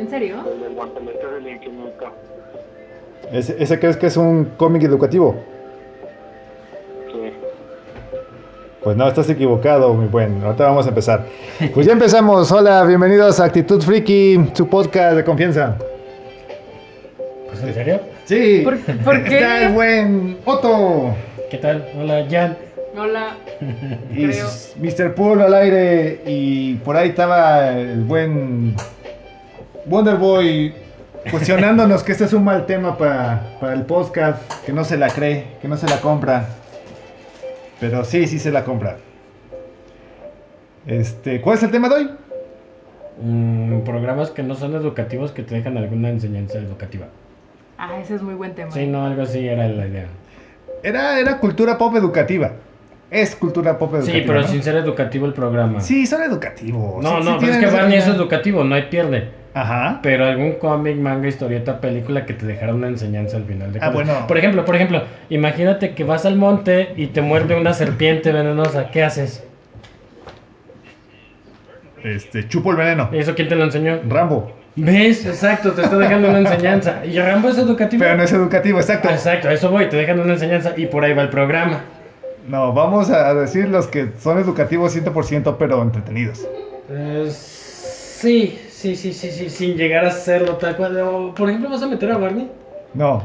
¿En serio? El del guantelete del infinito. ¿Ese, ese crees que es un cómic educativo? Sí. Pues no, estás equivocado, muy buen. Ahorita vamos a empezar. Pues ya empezamos. Hola, bienvenidos a Actitud Freaky, su podcast de confianza. ¿Es en serio? Sí. ¿Por- por qué? Está el buen Otto. ¿Qué tal? Hola, Jan. Hola. Y Creo. Mr. Pool al aire. Y por ahí estaba el buen Wonderboy cuestionándonos que este es un mal tema para, para el podcast. Que no se la cree, que no se la compra. Pero sí, sí se la compra. Este, ¿cuál es el tema de hoy? Mm, programas que no son educativos que te dejan alguna enseñanza educativa. Ah, ese es muy buen tema. Sí, no, algo así era la idea. Era, era cultura pop educativa. Es cultura pop educativa. Sí, pero ¿no? sin ser educativo el programa. Sí, son educativos. No, Sí, no, sí pero es que Barney es educativo, no hay pierde. Ajá. Pero algún cómic, manga, historieta, película que te dejara una enseñanza al final de Ah, cuentas. bueno. Por ejemplo, por ejemplo, imagínate que vas al monte y te muerde una serpiente venenosa. ¿Qué haces? Este, chupo el veneno. ¿Eso quién te lo enseñó? Rambo. ¿Ves? Exacto, te está dejando una enseñanza. ¿Y Rambo es educativo? Pero no es educativo, exacto. Exacto, a eso voy, te dejan una enseñanza y por ahí va el programa. No, vamos a decir los que son educativos 100% pero entretenidos. Eh, sí, sí, sí, sí, sí, sin llegar a serlo tal cual. O, por ejemplo, ¿vas a meter a Barney? No.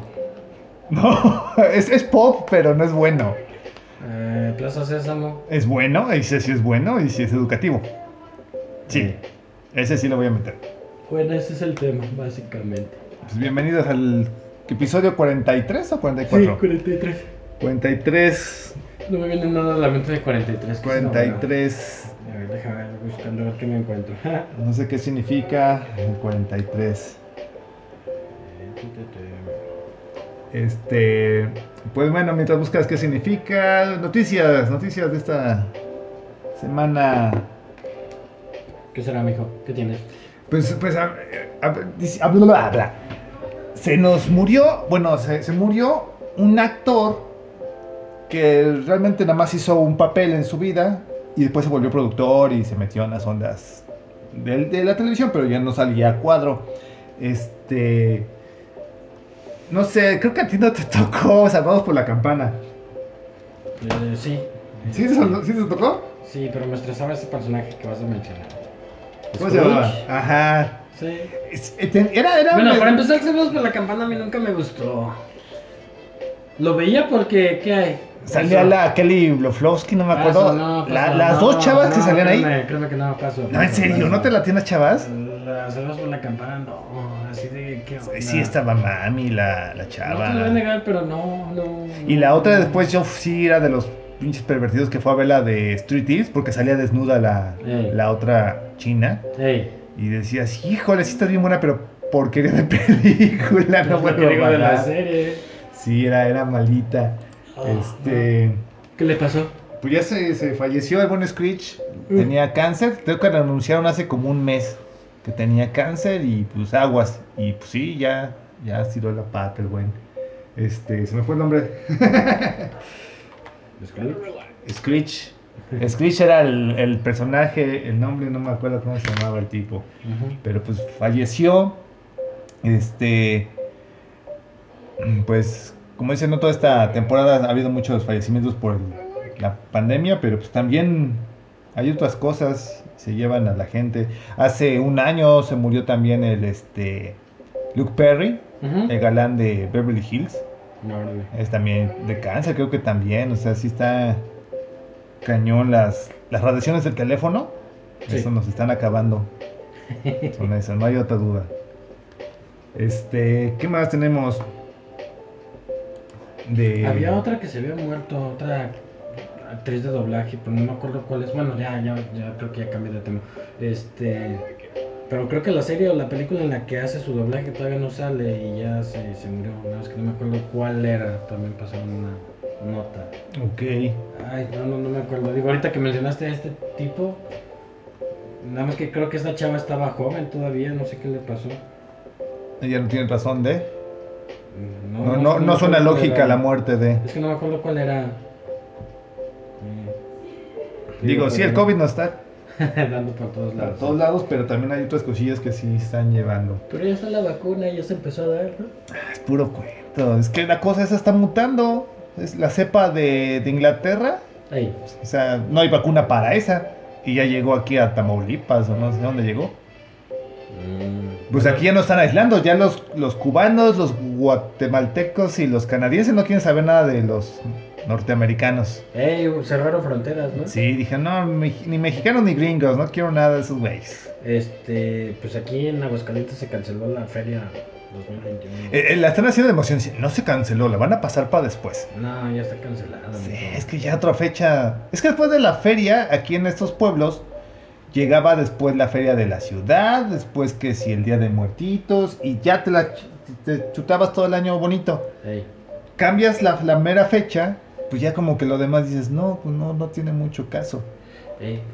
No, es, es pop, pero no es bueno. Eh, Plaza Sésamo. Es bueno, y sí, sí es bueno, y sí es educativo. Sí, Sí. ese sí lo voy a meter. Bueno, ese es el tema, básicamente. Pues bienvenidos al episodio 43 o 44. 43. 43, No me viene nada a la mente de 43. que es una 43, buena. A ver, déjame ver, buscando a ver qué me encuentro. no sé qué significa el 43. Este, pues bueno, mientras buscas qué significa, noticias, noticias de esta semana. ¿Qué será, mijo? ¿Qué tienes? Pues, pues, a- a- a- se nos murió, bueno, se, se murió un actor que realmente nada más hizo un papel en su vida y después se volvió productor y se metió en las ondas de, de la televisión, pero ya no salía a cuadro. Este, no sé, creo que a ti no te tocó Salvados por la Campana. Eh, sí. ¿Sí, te- sí te tocó? Sí, pero me estresaba ese personaje que vas a mencionar. ¿Cómo se Scrooge. llamaba? Ajá. Sí. Es- Era, era. Bueno, para empezar, Saludos por la campana a mí nunca me gustó. Lo veía porque, ¿qué hay? Salía Eso. la Kelly Bloflovsky, no me Paso, acuerdo. no, La- las no, dos chavas que no, salían ahí. que no, paso. No, en serio. ¿no te la tienes chavas? Las Saludos por la campana, no. Así de, ¿qué onda? Sí, estaba mami, la, la No chava. te lo voy a negar, pero no, no. y la otra no. después yo sí era de los pinches pervertidos que fue a ver la de Street Eats porque salía desnuda la, la otra china. Y decías, híjole, sí estás bien buena, pero porquería de película, no vuelvo a de la pagar". serie. Sí, era, era malita. Ah, este. ¿Qué le pasó? Pues ya se, se falleció el buen Screech. Mm. Tenía cáncer. Creo que lo anunciaron hace como un mes que tenía cáncer y pues aguas. Y pues sí, ya, ya tiró la pata el buen. Este, se me fue el nombre. Screech. Screech era el, el personaje, el nombre no me acuerdo cómo se llamaba el tipo. Pero pues falleció. Este. Pues, como dicen, no toda esta temporada ha habido muchos fallecimientos por el- la pandemia, pero pues también hay otras cosas se llevan a la gente. Hace un año se murió también el este Luke Perry, el galán de Beverly Hills. No. Es también de cáncer, creo que también. O sea, sí está cañón las, las radiaciones del teléfono. Sí. Eso nos están acabando. Con eso, no hay otra duda. Este, ¿qué más tenemos? De... Había otra que se había muerto, otra actriz de doblaje, pero no me acuerdo cuál es. Bueno, ya, ya, ya creo que ya cambié de tema. Este, pero creo que la serie o la película en la que hace su doblaje todavía no sale y ya se, se murió. Nada más que no me acuerdo cuál era. También pasaron una nota. Ok. Ay, no, no, no me acuerdo. Digo, ahorita que mencionaste a este tipo, nada más que creo que esta chava estaba joven todavía, no sé qué le pasó. Ella no tiene razón de... No, no, no suena lógica la muerte de... Es que no me acuerdo cuál era. Digo, sí, el. COVID no está. Dando por todos lados. todos lados, pero también hay otras cosillas que sí están llevando. Pero ya está la vacuna, ya se empezó a dar, ¿no? Es puro cuento. Es que la cosa esa está mutando. Es la cepa de, de Inglaterra. Ahí. O sea, no hay vacuna para esa. Y ya llegó aquí a Tamaulipas o no sé dónde llegó. Mm, Pues aquí ya no están aislando. Ya los, los cubanos, los guatemaltecos y los canadienses no quieren saber nada de los norteamericanos. Ey, cerraron fronteras, ¿no? Sí, dije, no, ni mexicanos ni gringos. No quiero nada de esos güeyes. Este, pues aquí en Aguascalientes se canceló la feria 2021. Eh, eh, la están haciendo de emoción. No se canceló, la van a pasar para después. No, ya está cancelada. Sí, es que ya otra fecha. Es que después de la feria, aquí en estos pueblos, llegaba después la feria de la ciudad, después que si el día de muertitos, y ya te la te chutabas todo el año bonito. Cambias la, la mera fecha, pues ya como que lo demás dices, no, pues no, no tiene mucho caso.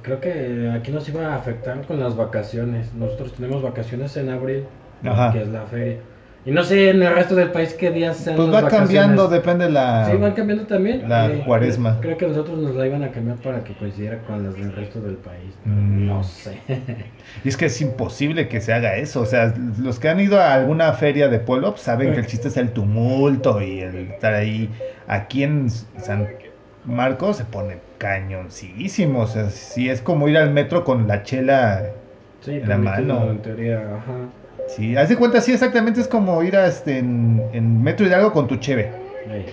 creo que aquí nos iba a afectar con las vacaciones. Nosotros tenemos vacaciones en abril, Ajá. que es la feria. Y no sé en el resto del país qué días sean Pues las va cambiando, depende la... Sí, van cambiando también. la Eh, cuaresma. Creo que nosotros nos la iban a cambiar para que coincidiera con las del resto del país. Mm. No sé. Y es que es imposible que se haga eso. O sea, los que han ido a alguna feria de pueblo pues, saben que el chiste es el tumulto y el estar ahí. Aquí en San Marcos se pone cañoncísimo. O sea, sí es como ir al metro con la chela. Sí, En la mano. En teoría, ajá. Sí, haz de cuenta, sí, exactamente es como ir a este, en, en Metro Hidalgo con tu cheve.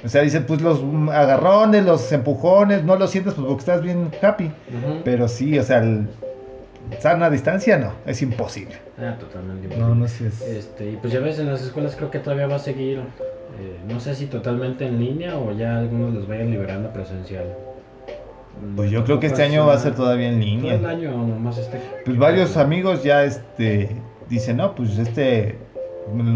O sea, dicen, pues los agarrones, los empujones, no los sientes pues porque estás bien happy. Pero sí, o sea, el, sana distancia no, es imposible. Ah, totalmente. No, no sé. es- Este, y pues ya ves, en las escuelas creo que todavía va a seguir, eh, no sé si totalmente en línea o ya algunos los vayan liberando presencial. Pues yo creo que este año va a ser todavía en Todo el línea. año nomás este. Pues varios amigos ya este dicen, no, pues este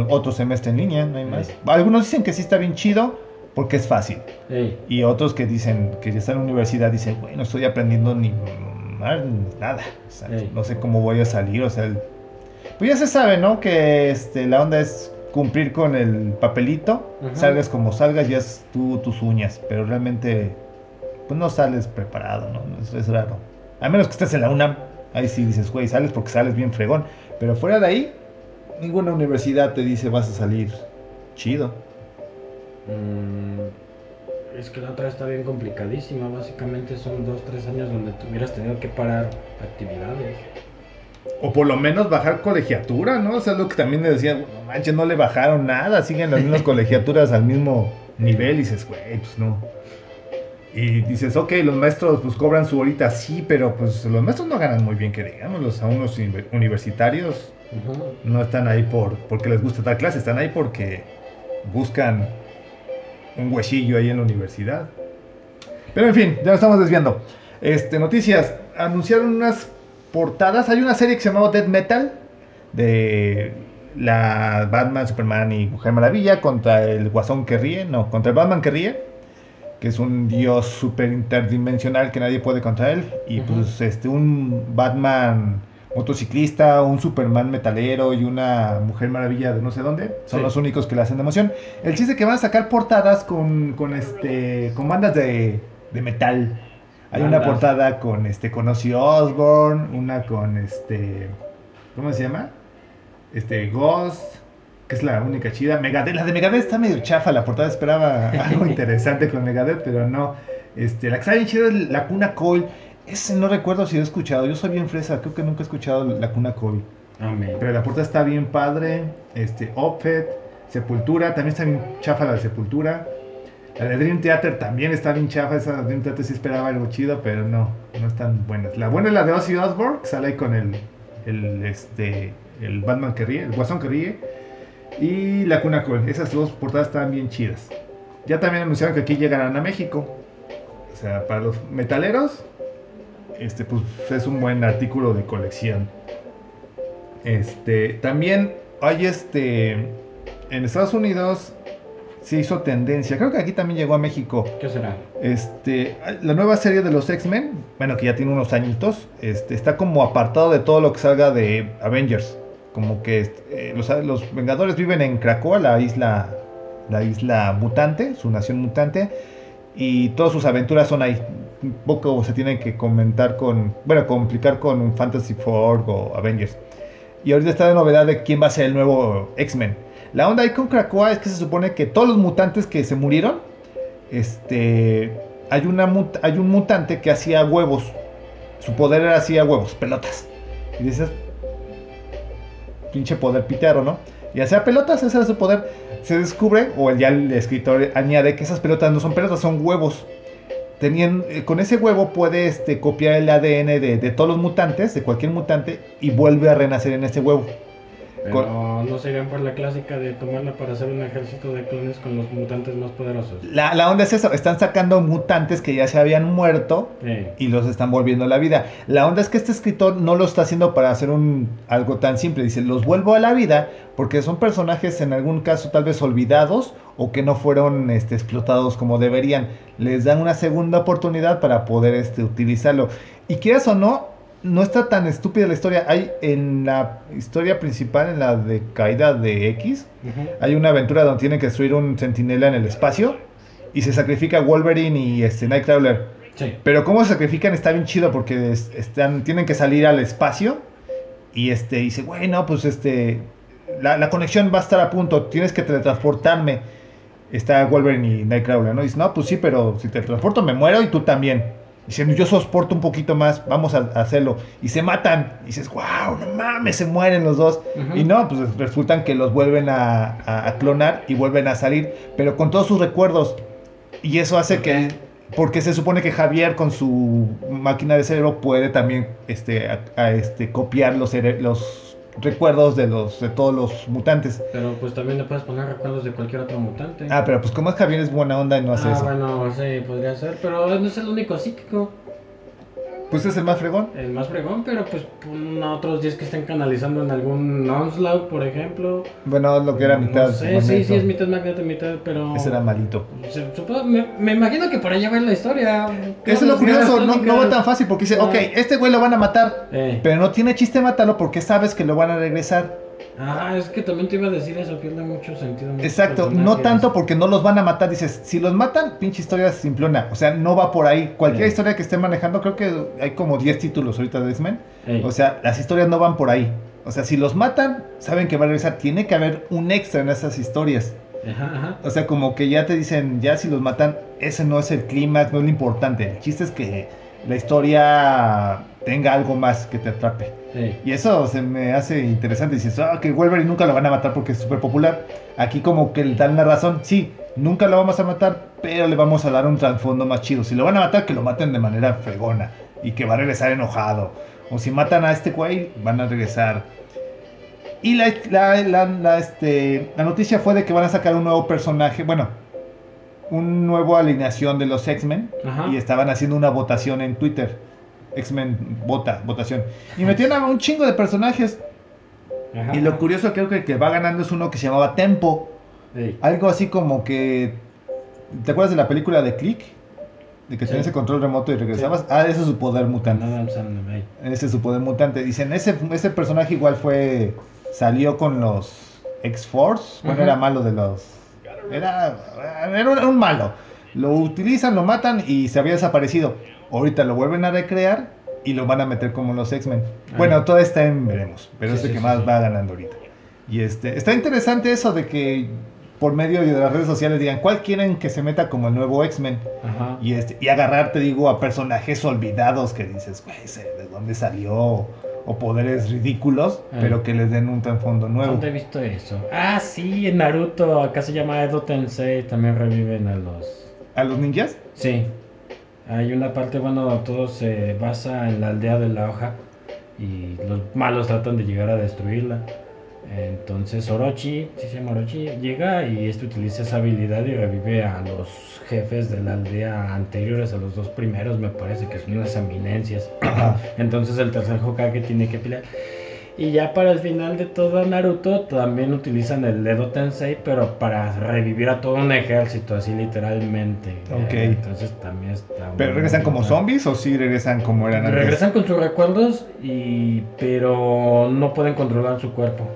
otro semestre en línea, no hay más. Sí. Algunos dicen que sí está bien chido porque es fácil. Ey, Y otros que dicen que ya están en la universidad dicen, güey, no estoy aprendiendo ni nada. O sea, Sí. no sé cómo voy a salir, o sea, el- pues ya se sabe, ¿no? Que este, la onda es cumplir con el papelito, Ujú. salgas como salgas, ya es tú tus uñas, pero realmente pues no sales preparado, ¿no? Eso es raro. A menos que estés en la UNAM, ahí sí dices, güey, sales porque sales bien fregón, pero fuera de ahí, ninguna universidad te dice vas a salir chido. mm, es que la otra está bien complicadísima. Básicamente son dos, tres años donde tuvieras tenido que parar actividades. O por lo menos bajar colegiatura, ¿no? O sea, lo que también le decía, no manches, no le bajaron nada, siguen las mismas colegiaturas al mismo nivel y dices, güey, pues no. Y dices, ok, los maestros pues cobran su horita, sí, pero pues los maestros no ganan muy bien, que digamos, los alumnos uni- universitarios no están ahí por porque les gusta dar clase, están ahí porque buscan un huesillo ahí en la universidad. Pero en fin, ya nos estamos desviando. Este, noticias, anunciaron unas portadas, hay una serie que se llamaba Dead Metal de la Batman, Superman y Mujer Maravilla contra el Guasón que ríe, no, contra el Batman que ríe, que es un dios super interdimensional que nadie puede contra él y pues este un Batman motociclista, un Superman metalero y una Mujer Maravilla de no sé dónde. Son Sí. los únicos que le hacen de emoción. El chiste es que van a sacar portadas con, con este con bandas de, de metal. Hay una portada con este con Ozzy Osbourne, una con este ¿cómo se llama? Este Ghost, es la única chida. Megadeth, la de Megadeth está medio chafa, la portada esperaba algo interesante con Megadeth, pero no. Este, la que está bien chida es la Cuna Coil. Ese no recuerdo si lo he escuchado. Yo soy bien fresa, creo que nunca he escuchado la Cuna Coil. Amén. Pero la portada está bien padre. Este, Opet, Sepultura, también está bien chafa la de Sepultura. La de Dream Theater también está bien chafa. Esa de Dream Theater sí esperaba algo chido, pero no, no están buenas. La buena es la de Ozzy Osbourne, que sale ahí con el, el, este, el Batman que ríe, el Guasón que ríe. Y la Cuna Coil. Esas dos portadas están bien chidas. Ya también anunciaron que aquí llegarán a México. O sea, para los metaleros, este, pues es un buen artículo de colección. Este, también hay este, en Estados Unidos se hizo tendencia, creo que aquí también llegó a México, ¿Qué será? este, la nueva serie de los X-Men, bueno, que ya tiene unos añitos, este, está como apartado de todo lo que salga de Avengers. Como que eh, los, Vengadores viven en Krakoa, la isla, la isla mutante, su nación mutante, y todas sus aventuras son ahí. un poco se tienen que comentar con, bueno, complicar con Fantasy Four o Avengers. Y ahorita está la novedad de quién va a ser el nuevo X-Men. La onda ahí con Krakoa es que se supone que todos los mutantes que se murieron, este, hay, una, hay un mutante que hacía huevos. Su poder era hacía huevos, pelotas. Y dices, pinche poder pitero, ¿no? Y hacía pelotas, ese era su poder. Se descubre, o ya el escritor añade, que esas pelotas no son pelotas, son huevos. Tenían, eh, con ese huevo puede este, copiar el ADN de, de todos los mutantes, de cualquier mutante, y vuelve a renacer en ese huevo. Pero no serían por la clásica de tomarla para hacer un ejército de clones con los mutantes más poderosos. La, la onda es eso, están sacando mutantes que ya se habían muerto y los están volviendo a la vida. La onda es que este escritor no lo está haciendo para hacer un algo tan simple. Dice, los vuelvo a la vida porque son personajes en algún caso tal vez olvidados o que no fueron este, explotados como deberían. Les dan una segunda oportunidad para poder este, utilizarlo. Y quieras o no, no está tan estúpida la historia. Hay en la historia principal, en la de caída de X, hay una aventura donde tienen que destruir un centinela en el espacio y se sacrifica Wolverine y este, Nightcrawler. Sí. Pero cómo se sacrifican está bien chido porque es- están, tienen que salir al espacio y este dice, güey, no, pues este, la, la conexión va a estar a punto, tienes que teletransportarme. Está Wolverine y Nightcrawler, ¿no? Y dice, no, pues sí, pero si te transporto me muero y tú también. Dice, yo soporto un poquito más, vamos a, a hacerlo. Y se matan. Y dices, wow, no mames, se mueren los dos. Y no, pues resultan que los vuelven a, a- a clonar y vuelven a salir, pero con todos sus recuerdos. Y eso hace que, porque se supone que Javier con su máquina de cerebro puede también este, este, copiar los, los recuerdos de, los, de todos los mutantes. Pero pues también le puedes poner recuerdos de cualquier otro mutante. Ah, pero pues como es Javier es buena onda y no hace Ah, eso. bueno, sí, podría ser, pero no es el único psíquico, Pues es el más fregón. el más fregón, pero pues a otros 10 que estén canalizando en algún Onslaught, por ejemplo. Bueno, lo que era mitad. No sé, sí, sí, es mitad magneto, mitad, pero... Ese era malito. Supongo- me, me imagino que por allá va la historia. Eso es lo curioso, no, no va tan fácil porque dice, Ah. ok, este güey lo van a matar, Eh. pero no tiene chiste matarlo porque sabes que lo van a regresar. Ah, es que también te iba a decir eso, pierde mucho sentido. Exacto, no tanto porque no los van a matar. Dices, si los matan, pinche historia simplona. O sea, no va por ahí. Cualquier Sí. historia que estén manejando, creo que hay como 10 títulos ahorita de X-Men. O sea, las historias no van por ahí. O sea, si los matan, saben que va a regresar. Tiene que haber un extra en esas historias. Ajá, ajá. O sea, como que ya te dicen, ya si los matan, ese no es el clímax, no es lo importante. El chiste es que la historia tenga algo más que te atrape. Y eso se me hace interesante. Dices, ah, que Wolverine nunca lo van a matar porque es súper popular. Aquí como que le dan la razón. Sí, nunca lo vamos a matar, pero le vamos a dar un trasfondo más chido. Si lo van a matar, que lo maten de manera fregona. Y que va a regresar enojado. O si matan a este güey, van a regresar. Y la, la, la, la, este, la noticia fue de que van a sacar un nuevo personaje. Bueno, un nuevo alineación de los X-Men. Y estaban haciendo una votación en Twitter. X-Men vota, votación. Y metían a un chingo de personajes. Ajá. Y lo curioso creo que el que va ganando es uno que se llamaba Tempo. Ey. Algo así como que... ¿Te acuerdas de la película de Click? De que tenías el control remoto y regresabas. Ah, ese es su poder mutante. Adam Sandler, ey. Ese es su poder mutante. Dicen, ese, ese personaje igual fue... Salió con los X-Force. Bueno, era malo de los... Era, era un, un malo. Lo utilizan, lo matan y se había desaparecido. Ahorita lo vuelven a recrear y lo van a meter como los X-Men. Ah. Bueno, todo está en veremos. Pero Sí, es el sí, que sí, más va ganando ahorita. Y este, está interesante eso de que por medio de las redes sociales digan cuál quieren que se meta como el nuevo X-Men. Y, este, y agarrar, te digo, a personajes olvidados que dices, güey, ¿de dónde salió? O poderes ridículos, Ah. pero que les den un trasfondo nuevo. ¿Dónde he visto eso? Ah, sí, en Naruto, acá se llama Edo Tensei, también reviven a los... ¿A los ninjas? Sí, hay una parte, bueno, todo se basa en la aldea de la hoja y los malos tratan de llegar a destruirla. Entonces Orochi, sí se llama Orochi, llega y este utiliza esa habilidad y revive a los jefes de la aldea anteriores, a los dos primeros, me parece que son unas eminencias. Entonces el tercer Hokage tiene que pelear. Y ya para el final de todo Naruto también utilizan el Edo Tensei, pero para revivir a todo un ejército, así literalmente. Ok. Eh, Entonces también está... ¿Pero regresan como zombies o sí regresan como eran antes? Regresan con sus recuerdos, y pero no pueden controlar su cuerpo.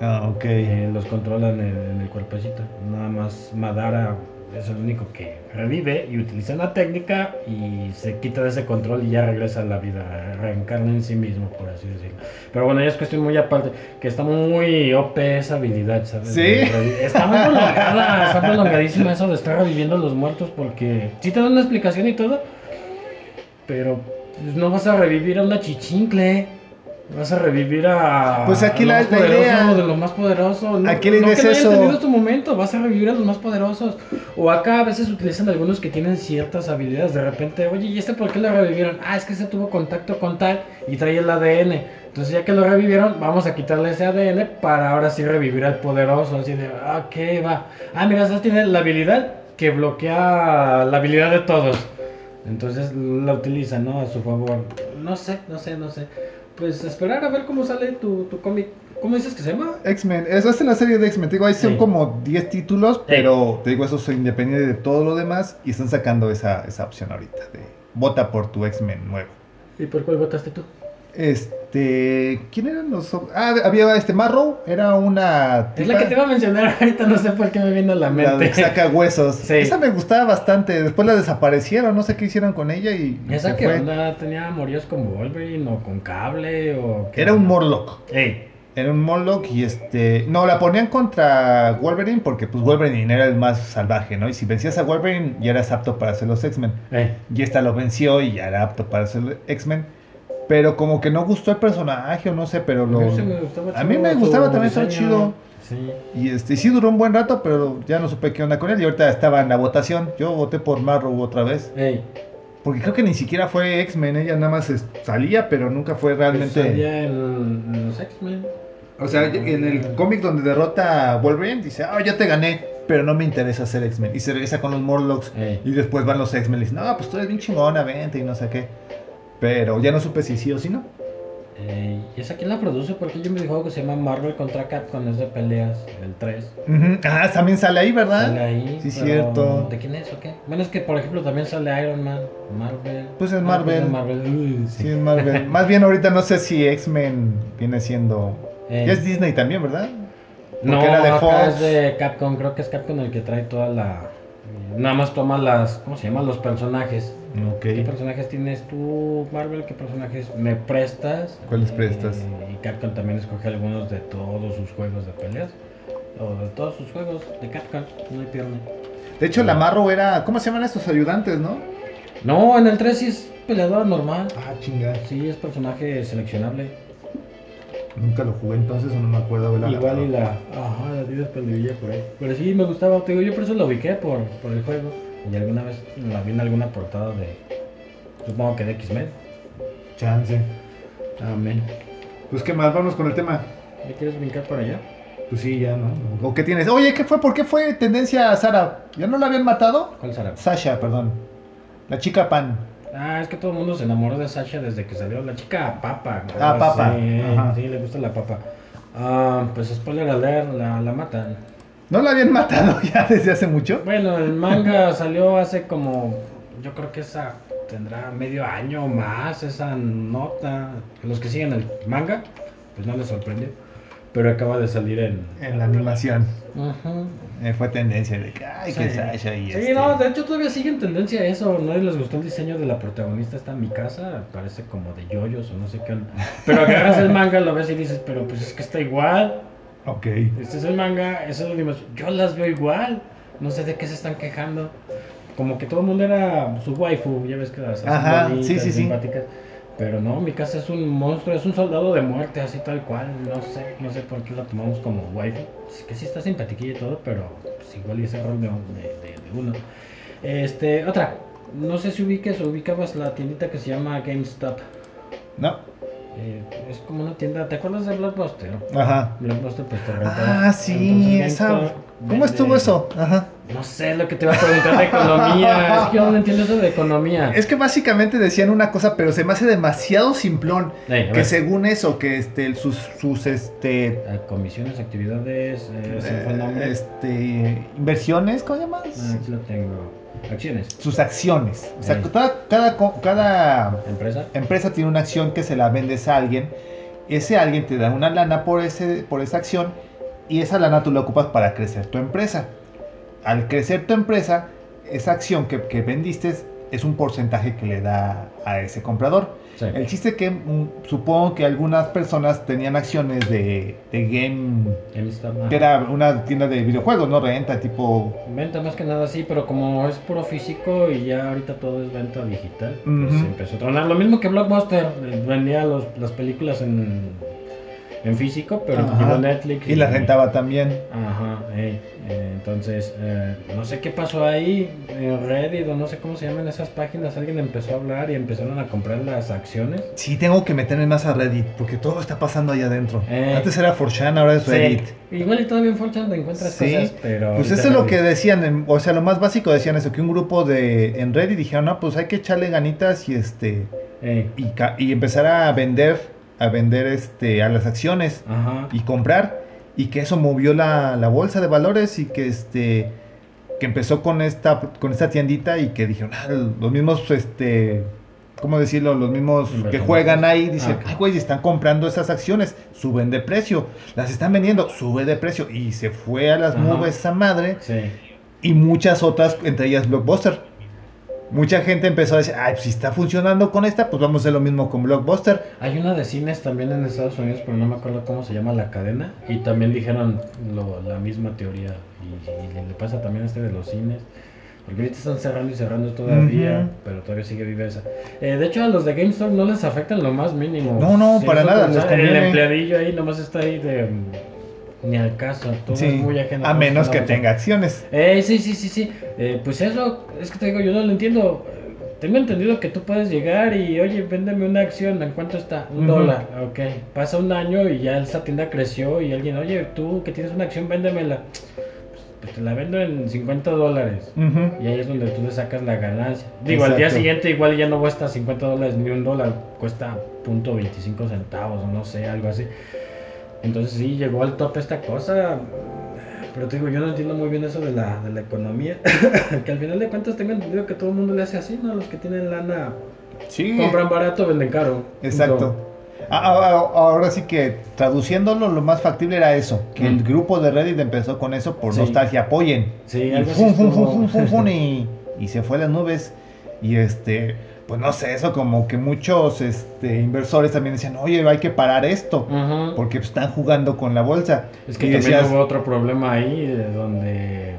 Ah, ok. Eh, los controlan en, en el cuerpecito. Nada más Madara es el único que revive y utiliza una técnica y se quita de ese control y ya regresa a la vida, reencarna en sí mismo, por así decirlo. Pero bueno, ya es cuestión muy aparte, que está muy OP esa habilidad, ¿sabes? ¿Sí? Está muy prolongada, está prolongadísima eso de estar reviviendo a los muertos porque sí te dan una explicación y todo, pero pues, no vas a revivir a una chichincle. Vas a revivir a. Pues aquí a la- más la poderoso idea- de lo más poderoso. No, Aquí la idea no es que no eso. entendido tu momento, vas a revivir a los más poderosos. O acá a veces utilizan algunos que tienen ciertas habilidades. De repente, oye, ¿y este por qué lo revivieron? Ah, es que ese tuvo contacto con tal y trae el ADN. Entonces, ya que lo revivieron, vamos a quitarle ese ADN para ahora sí revivir al poderoso. Así de, ah, ¿qué va? Ah, mira, esa tiene la habilidad que bloquea la habilidad de todos. Entonces la utilizan, ¿no? A su favor. No sé, no sé, no sé. Pues esperar a ver cómo sale tu, tu cómic. ¿Cómo dices que se llama? X-Men, eso es en la serie de X-Men. Te digo, ahí son Sí. como 10 títulos, pero te digo, eso es independiente de todo lo demás y están sacando esa, esa opción ahorita de vota por tu X-Men nuevo. ¿Y por cuál votaste tú? Este, ¿quién eran los? Ah, había este Marrow, era una Es la que te iba a mencionar ahorita, no sé por qué me vino a la la de mente. que saca huesos. Sí. Esa me gustaba bastante. Después la desaparecieron, no sé qué hicieron con ella y ¿Esa fue. onda? ¿Tenía amoríos con Wolverine o con cable o qué Era un? Morlock. Ey, Era un Morlock y este. No, la ponían contra Wolverine porque pues Wolverine era el más salvaje, ¿no? Y si vencías a Wolverine ya eras apto para hacer los X-Men. Y esta lo venció y ya era apto para ser X-Men. Pero como que no gustó el personaje o no sé, pero lo... A mí me gustaba también, estaba chido. Sí. Y este, sí duró un buen rato, pero ya no supe qué onda con él. Y ahorita estaba en la votación. Yo voté por Marrow otra vez. Ey, Porque creo que ni siquiera fue X-Men. Ella nada más salía, pero nunca fue realmente... salía en, los X-Men. O sea, en el cómic donde derrota a Wolverine, dice, ah, ya te gané, pero no me interesa ser X-Men. Y se regresa con los Morlocks. Ey. Y después van los X-Men y dicen, no, pues tú eres bien chingona, vente y no sé qué. Pero ya no supe si sí o si no. Eh, ¿Y esa quién la produce? Porque yo me dijo que se llama Marvel contra Capcom, es de peleas, el 3. Ujú. Ah, también sale ahí, ¿verdad? Sale ahí. Sí, cierto. ¿De quién es o qué? Bueno, es que por ejemplo también sale Iron Man, Marvel. Pues es Ah, Marvel. de Marvel. Uy, Sí, sí. es Marvel. Más bien ahorita no sé si X-Men viene siendo... Eh, Ya es Disney también, ¿verdad? no, porque era de acá Fox. es de Capcom, creo que es Capcom el que trae toda la. Nada más toma las. ¿Cómo se llama? Los personajes. Ok. ¿Qué personajes tienes tú, Marvel? ¿Qué personajes me prestas? ¿Cuáles Eh, prestas? Y Capcom también escoge algunos de todos sus juegos de peleas. O de todos sus juegos de Capcom. No hay pierde. De hecho, la Marrow era... ¿Cómo se llaman estos ayudantes, no? No, en el 3 sí es peleador normal. Ah, chingada. Sí, es personaje seleccionable. Nunca lo jugué entonces o no me acuerdo Igual agarrado. y la. Ajá, la tienes por ahí. Pero sí, me gustaba. Te digo, yo por eso la ubiqué por, por el juego. Y alguna vez la vi en alguna portada de. Supongo que de X-Men. Chance. Amén. Pues qué más, vamos con el tema. ¿Ya quieres brincar para allá? Pues sí, ya, ¿no? ¿O qué tienes? Oye, ¿qué fue? ¿Por qué fue tendencia a Sara? ¿Ya no la habían matado? ¿Cuál será? Sasha, perdón. La chica pan. Ah, es que todo el mundo se enamoró de Sasha desde que salió la chica papa. ¿no? Ah, papa. Sí, Ajá. sí, le gusta la papa. Ah, pues spoiler alert, la, la matan. ¿No la habían matado ya desde hace mucho? Bueno, el manga salió hace como. Yo creo que esa tendrá medio año o más, esa nota. Los que siguen el manga, pues no les sorprendió. Pero acaba de salir en. En la animación. Eh, fue tendencia de que, ay, que Sí. Sasha y Sí, este... no, de hecho todavía sigue en tendencia eso. No les gustó el diseño de la protagonista. Está en mi casa, parece como de yoyos o no sé qué. Pero agarras el manga, lo ves y dices, pero pues es que está igual. Ok. Este es el manga, esa es la animación. Yo las veo igual. No sé de qué se están quejando. Como que todo el mundo era su waifu, ya ves que las Ajá, bonitas, sí, sí, sí. simpáticas. Pero no, mi casa es un monstruo, es un soldado de muerte, así tal cual. No sé, no sé por qué la tomamos como waifu. Es que sí está simpatiquilla y todo, pero pues, igual y ese rol de, de, de- de uno. Este, otra. No sé si ubiques o ubicabas la tiendita que se llama GameStop. No. Eh, es como una tienda, ¿te acuerdas de Blockbuster? Ajá. Blockbuster pues te rentaba. Ah, sí, esa... ¿Cómo estuvo eso? Ajá. No sé lo que te iba a preguntar de economía. es que yo no entiendo eso de economía. Es que básicamente decían una cosa, pero se me hace demasiado simplón. Que según eso, que este, sus, sus, este... Eh, comisiones, actividades, eh, eh, este... Inversiones, ¿cómo llamas? Ah, aquí lo tengo. Acciones. Sus acciones. O sea, Ey. cada, cada, co- cada Empresa. empresa tiene una acción que se la vendes a alguien. Ese alguien te da una lana por, ese, por esa acción y esa lana tú la ocupas para crecer tu empresa. al crecer tu empresa, esa acción que, que vendiste es un porcentaje que le da a ese comprador. Sí. El chiste que mm, supongo que algunas personas tenían acciones de, de Game, GameStop, que era una tienda de videojuegos, ¿no? Renta, tipo... Venta más que nada sí, pero como es puro físico y ya ahorita todo es venta digital, pues Ujú. empezó a tronar. Lo mismo que Blockbuster, eh, vendía los- las películas en, en físico, pero Ajá. tipo Netflix. Y la rentaba también. Ajá, ey, eh, entonces, eh, no sé qué pasó ahí, en Reddit o no sé cómo se llaman esas páginas, alguien empezó a hablar y empezaron a comprar las acciones. Sí, tengo que meterme más a Reddit, porque todo está pasando ahí adentro. Eh. Antes era 4chan, ahora es Reddit. Sí, igual y todavía en 4chan te encuentras Sí, cosas, pero... Pues eso es lo que decían, en- o sea, lo más básico decían eso, que un grupo de en Reddit dijeron, no, pues hay que echarle ganitas y este y, y empezar a vender, a vender este a las acciones ajá. y comprar y que eso movió la, la bolsa de valores y que este que empezó con esta con esta tiendita y que dijeron, ah, los mismos este ¿Cómo decirlo? Los mismos que juegan ahí dicen, Ah, ok. ay, güey, están comprando esas acciones, suben de precio, las están vendiendo, sube de precio, y se fue a las Ajá. nubes esa madre, Sí. y muchas otras, entre ellas Blockbuster. Mucha gente empezó a decir, ay, pues si está funcionando con esta, pues vamos a hacer lo mismo con Blockbuster. Hay una de cines también en Estados Unidos, pero no me acuerdo cómo se llama la cadena. Y también dijeron lo- la misma teoría. Y, y le pasa también a este de los cines. Porque ahorita están cerrando y cerrando todavía, pero todavía sigue viva esa. Eh, de hecho, a los de GameStop no les afectan lo más mínimo. No, no, para nada, El empleadillo ahí nomás está ahí de... Ni al caso, todo Sí, es muy ajeno. a menos que tenga acciones. Eh, sí, sí, sí, sí. Eh, pues eso, es que te digo, yo no lo entiendo. Tengo entendido que tú puedes llegar y, oye, véndeme una acción, ¿en cuánto está? Un dólar, ok. Pasa un año y ya esa tienda creció y alguien, oye, tú que tienes una acción, véndemela. Pues, pues te la vendo en 50 dólares. Y ahí es donde tú le sacas la ganancia. Digo, al día siguiente igual ya no cuesta 50 dólares ni un dólar, cuesta punto 25 centavos o no sé, algo así. Entonces sí, llegó al tope esta cosa. Pero te digo, yo no entiendo muy bien eso de la, de la economía. que al final de cuentas tengo entendido que todo el mundo le hace así, ¿no? Los que tienen lana Sí. compran barato, venden caro. Exacto. Ahora sí que traduciéndolo, lo más factible era eso, que el Mm. grupo de Reddit empezó con eso por Sí. nostalgia, apoyen. Sí, Y fum, fum, fum, y, y se fue a las nubes. Y este, pues no sé, eso como que muchos este, inversores también decían, oye, hay que parar esto, porque están jugando con la bolsa. Es que y también decías, hubo otro problema ahí de donde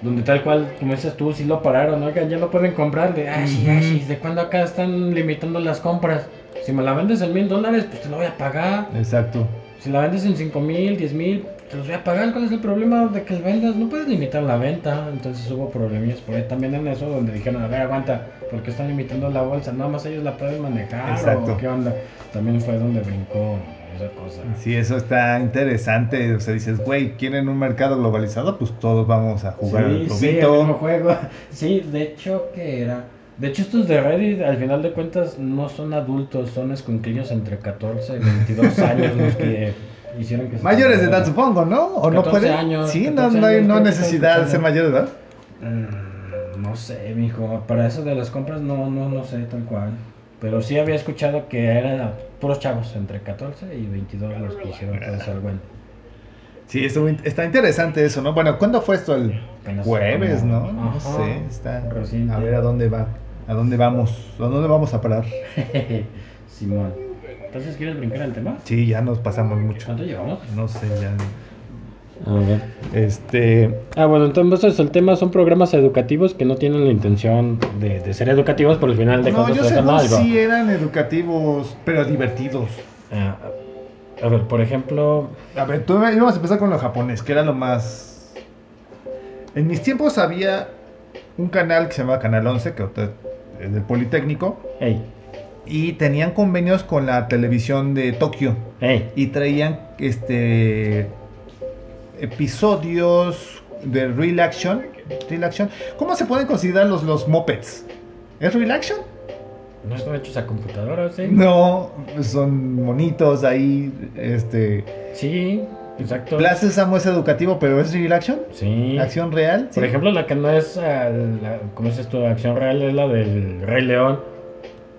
donde tal cual, como dices tú, sí lo pararon, oigan, ya no pueden comprar, de, ay, ay, ¿de cuándo acá están limitando las compras? Si me la vendes en mil dólares, pues te la voy a pagar. Exacto. Si la vendes en cinco mil, diez mil, te los voy a pagar. ¿Cuál es el problema de que vendas? No puedes limitar la venta. Entonces hubo problemillas por ahí también en eso, donde dijeron, a ver, aguanta, ¿por qué están limitando la bolsa? Nada más ellos la pueden manejar. Exacto. ¿o ¿Qué onda? También fue donde brincó esa cosa. Sí, eso está interesante. O sea, dices, güey, ¿quieren un mercado globalizado? Pues todos vamos a jugar sí, sí, el mismo juego. Sí, de hecho que era. De hecho estos de Reddit al final de cuentas no son adultos, son escuincillos entre 14 y 22 años los que hicieron que se Mayores de edad, supongo, ¿no? ¿O no 14 pueden? años, sí, no, 14 no hay no necesidad de ser mayores de edad. Mm, No sé, mijo, para eso de las compras no, no, no sé tal cual. Pero sí había escuchado que eran puros chavos entre 14 y 22 los que hicieron todo ese. Sí, estuvo in- está interesante eso, ¿no? Bueno, ¿cuándo fue esto? El jueves, ¿no? No Ajá. sé, está... Reciente. A ver a dónde va, a dónde vamos, a dónde vamos a parar. Simón. Entonces, ¿quieres brincar al tema? Sí, ya nos pasamos mucho. ¿Cuánto llevamos? No sé, ya... A ver. Este... Ah, bueno, entonces el tema son programas educativos que no tienen la intención de, de ser educativos, pero al final de No, cuentas yo tratan según algo. sí eran educativos, pero divertidos. Ah, a ver, por ejemplo, A ver, tú íbamos a empezar con lo japonés, que era lo más... En mis tiempos había un canal que se llamaba Canal 11, que es del Politécnico, hey, y tenían convenios con la televisión de Tokio. hey, y traían este episodios de real action, real action. ¿Cómo se pueden considerar los, los mopeds? ¿Es real action? ¿no están hechos a computadora, sí? No, son monitos ahí, este, Sí, exacto. Plaza Samo es educativo, pero es real action, Sí. acción real. Por ¿sí? ejemplo, la que no es, ah, la, ¿cómo es esto? Acción real es la del Rey León.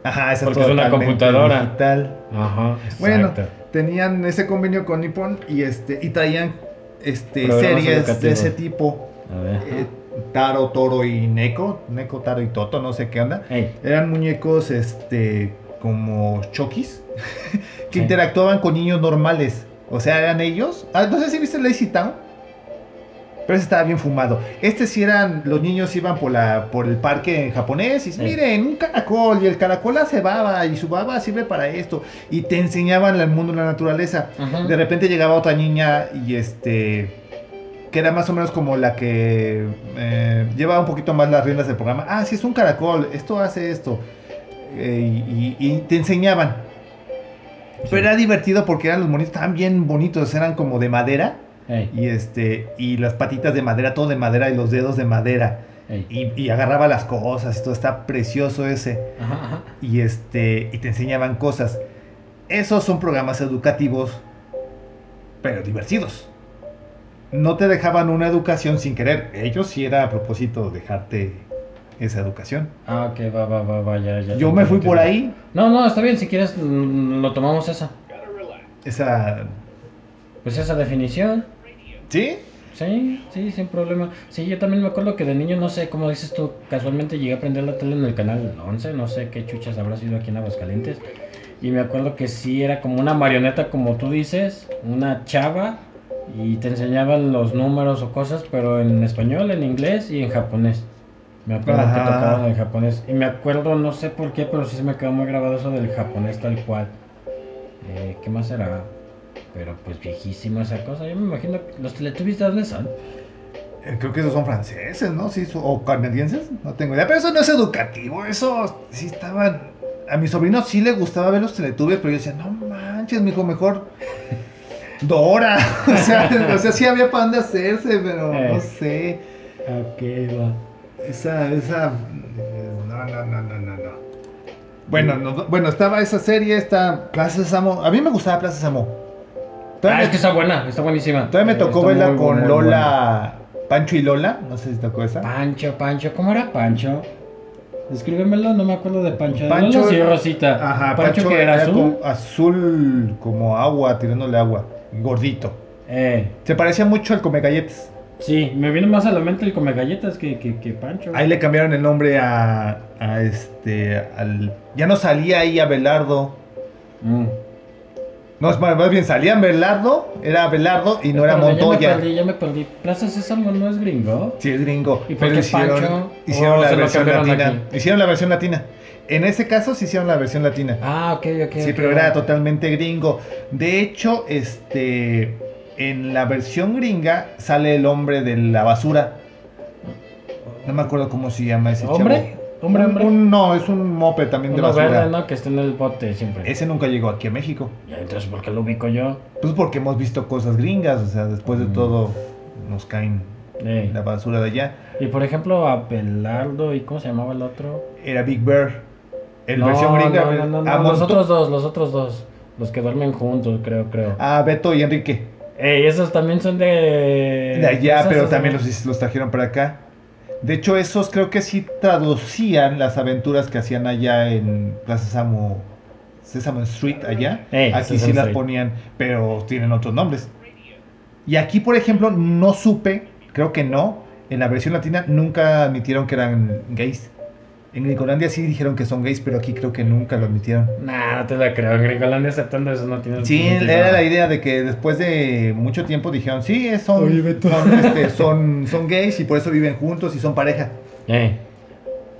Ajá, esa porque es una computadora. digital. Ajá, Bueno, tenían ese convenio con Nippon y este y traían este Programas series de ese tipo A ver. eh, Taro, Toro y Neko. Neko, Taro y Toto, no sé qué onda. Ey, Eran muñecos, este, como chokis, que Sí. interactuaban con niños normales. O sea, eran ellos. Ah, no sé si viste Lazy Town. Pero ese estaba bien fumado. Este sí eran, los niños iban por, la, por el parque en japonés y Sí. miren, un caracol. Y el caracol hace baba y su baba sirve para esto. Y te enseñaban el mundo de la naturaleza. De repente llegaba otra niña y este que era más o menos como la que eh, llevaba un poquito más las riendas del programa. Ah, sí, es un caracol, esto hace esto. Eh, y, te enseñaban. Pero era divertido porque eran los monitos estaban bien bonitos, eran como de madera. Ey, Y este, y las patitas de madera, todo de madera, y los dedos de madera. Y, y agarraba las cosas y todo, está precioso ese Ajá, ajá. y este y te enseñaban cosas. Esos son programas educativos, pero divertidos. No te dejaban una educación sin querer. Ellos sí era a propósito dejarte esa educación. Ah, ok, va, va, va, va, ya, ya. Yo me fui por ahí, No, no, está bien, si quieres mm, lo tomamos esa. esa, Pues esa definición. ¿Sí? Sí, sí, sin problema. Sí, yo también me acuerdo que de niño, no sé, como dices tú, casualmente llegué a prender la tele en el canal 11, no sé qué chuchas habrá sido aquí en Aguascalientes. Y me acuerdo que sí era como una marioneta, como tú dices, una chava, y te enseñaban los números o cosas, pero en español, en inglés y en japonés. Me acuerdo que Ajá. tocaban el japonés. Y me acuerdo, no sé por qué, pero sí se me quedó muy grabado eso del japonés tal cual. Eh, ¿Qué más era? Pero pues viejísimo esa cosa. Yo me imagino que los Teletubbies de dónde son. Eh, Creo que esos son franceses, ¿no? Sí, su- o canadienses, no tengo idea. Pero eso no es educativo, eso sí estaban... A mi sobrino sí le gustaba ver los teletubbies, pero yo decía, no manches, mijo, mejor Dora. o, sea, o sea, sí había para dónde hacerse, pero Eh. no sé. Ok, va. Esa, esa... No, no, no, no, no, no. Bueno, no- bueno, estaba esa serie, esta Plaza Samo. A mí me gustaba Plaza Samo. Ah, es que está buena, está buenísima. todavía me Eh, tocó está verla muy, con muy Lola, Pancho y Lola. No sé si tocó esa. Pancho, Pancho, ¿cómo era Pancho? Descríbemelo, no me acuerdo de Pancho. Pancho- Lola sí, Rosita. Ajá, Pancho, que era, azul. como azul como agua, tirándole agua, gordito. Eh, Se parecía mucho al Come Galletas. sí, me vino más a la mente el come galletas que, que, que Pancho. Ahí le cambiaron el nombre a, a este, al, ya no salía ahí Abelardo. Mm. No, es más, más bien salía Abelardo, era Abelardo y no era Espérame, Ya me Montoya. perdí, ya me perdí. Plaza Sésamo no es gringo. Sí, es gringo. ¿Y por pero qué hicieron, Pancho? hicieron Oh, la versión latina. aquí. Hicieron la versión latina. En ese caso sí hicieron la versión latina. Ah, ok, ok. Sí, pero era totalmente gringo. De hecho, este en la versión gringa sale el hombre de la basura. No me acuerdo cómo se llama ese ¿Hombre? chavo. ¿Hombre, Un- hombre? un- no, es un mope también de Uno basura. verde, ¿no? Que está en el bote siempre. Ese nunca llegó aquí a México. Ya, entonces, ¿por qué lo ubico yo? Pues porque hemos visto cosas gringas, o sea, después de Mm. todo nos caen Eh. la basura de allá. Y por ejemplo, a Belardo y ¿cómo se llamaba el otro? Era Big Bear. El no, versión gringa. No, no, no, no, a los otros dos, los otros dos. Los que duermen juntos, creo, creo. a Beto y Enrique. Ey, esos también son de. de allá, pero también los, los trajeron para acá. De hecho, esos creo que sí traducían las aventuras que hacían allá en Plaza Sesame Street, allá. Ey, aquí Sesame sí las Street. ponían, pero tienen otros nombres. Y aquí, por ejemplo, no supe, creo que no, en la versión latina nunca admitieron que eran gays. En Gringolandia sí dijeron que son gays, pero aquí creo que nunca lo admitieron. Nah, no te la creo. En Gringolandia aceptando eso no tiene Sí, era la idea de que después de mucho tiempo dijeron, sí, son, Oye, son, este, son, son gays y por eso viven juntos y son pareja. Ey,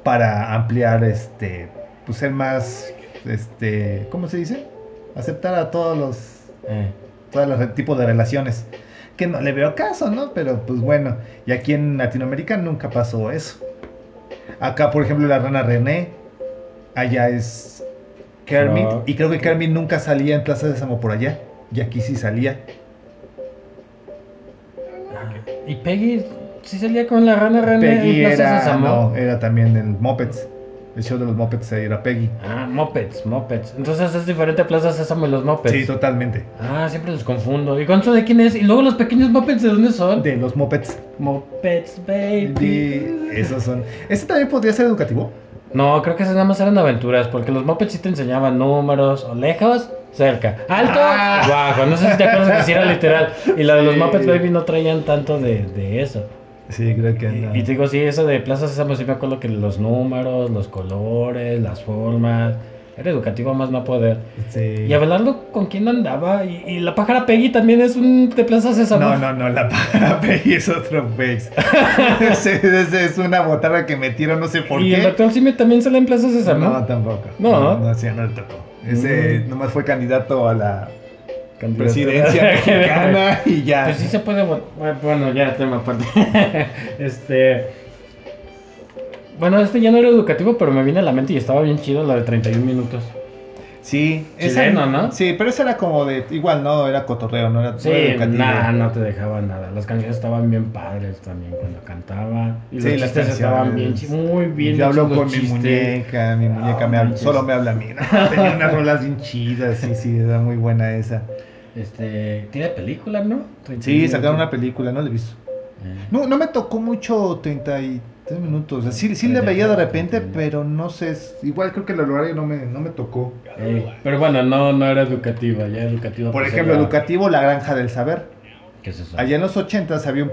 Para ampliar, este, pues ser más, este, ¿cómo se dice? Aceptar a todos los, ey. todos los tipos de relaciones. Que no le veo caso, ¿no? Pero pues bueno, y aquí en Latinoamérica nunca pasó eso. Acá, por ejemplo, la rana René, allá es Kermit, y creo que Kermit nunca salía en Plaza de Samo por allá, y aquí sí salía. Ah, Y Peggy sí salía con la rana René Peggy en Plaza era, Sésamo? no, era también el Muppets. El show de los Muppets ahí era Peggy. Ah, Mopeds, Mopeds. Entonces es diferente a Plaza Sésamo y los Mopeds. Sí, totalmente. Ah, siempre los confundo. ¿Y cuánto de quién es? Y luego los pequeños Mopeds, ¿de dónde son? De los Muppets. Mopeds, baby. Y esos son. ¿Este también podría ser educativo? No, creo que esas nada más eran aventuras, porque los Muppets sí te enseñaban números, o lejos, cerca, alto, Ah. bajo. No sé si te acuerdas que sí era literal. Y la de los Sí. Muppets Baby no traían tanto de, de eso. Sí, creo que anda. Y, y te digo, sí, eso de Plaza Sésamo, sí me acuerdo que los números, los colores, las formas. Era educativo más no poder. Sí. Y Abelardo, ¿con quién andaba? Y, y la pájara Peggy también es un de Plaza Sésamo. No, no, no, la pájara Peggy es otro face. ese, ese es una botarga que metieron, no sé por y qué. el doctor Simi también sale en Plaza Sésamo. No, tampoco. No. no, sí, no le tocó. Ese Mm. nomás fue candidato a la. Presidencia mexicana y ya. Pues sí se puede votar. Bueno, ya tema aparte. este. Bueno, este ya no era educativo, pero me viene a la mente y estaba bien chido la de 31 minutos. Sí, Chileno, ¿no? Sí, pero esa era como de. Igual, no, era cotorreo, no era, no Sí, educativo. nada, no te dejaba nada. Las canciones estaban bien padres también cuando cantaba. Y Sí, los las chistes estaban bien, muy bien. Yo hablo con mi muñeca, mi muñeca No me habla, solo me habla a mí. No, tenía unas rolas bien chidas, sí, sí, era muy buena esa. Este, tiene película, ¿no? 31 Sí, sacaron una película, no la he visto. Eh. No, no me tocó mucho 33 minutos. O sea, sí, sí le veía de repente, pero no sé. Igual creo que el horario no me, no me tocó. Eh, pero bueno, no, no era educativa, ya educativa. Por pues, ejemplo, era- educativo, La Granja del Saber. ¿Qué es eso? Allá en los 80 había un,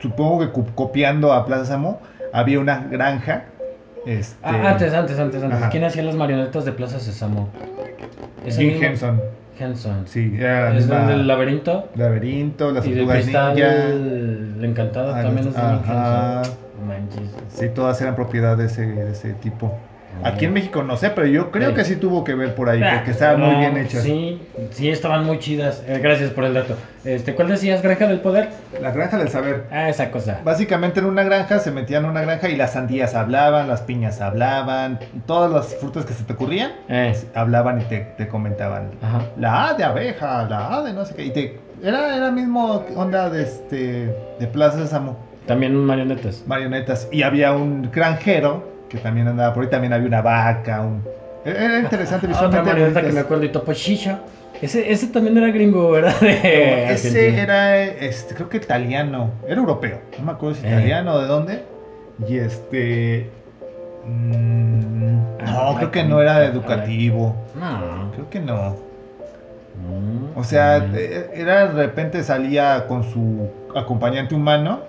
supongo que copiando a Plaza Samo, había una granja. Este, Ah, antes, antes, antes, antes. Ajá. ¿Quién hacía las marionetas de Plaza Sésamo? ¿Es el Jim? Henson. Henson. Sí, ¿Es del laberinto? Laberinto, las y del tortugas cristal, ninja. el encantado Ah, también es de ajá. Henson. Manches. Sí, todas eran propiedad de ese, de ese tipo. Aquí en México no sé, pero yo creo Sí. que sí tuvo que ver por ahí, Ah, porque estaban muy bien hechas. Sí, sí, estaban muy chidas. Eh, gracias por el dato. Este, ¿Cuál decías, Granja del Poder? La granja del saber. Ah, esa cosa. Básicamente en una granja se metían en una granja y las sandías hablaban, las piñas hablaban, todas las frutas que se te ocurrían Eh, hablaban y te, te comentaban. ajá. La A de abeja, la A de no sé qué. Y te, era, era mismo onda de, este, de Plaza Sésamo, También marionetas. marionetas. Y había un granjero que también andaba por ahí, también había una vaca. Un... Era era interesante Ah, Otra visualmente. marioneta que me acuerdo, y Topo Chicho. Ese, ese también era gringo, ¿verdad? Ese era, este, creo que italiano, era europeo, no me acuerdo si Eh. italiano o de dónde. Y este. mm, no, creo que no era educativo. No. Creo que no. Mm, O sea, mm. eh, era de repente salía con su acompañante humano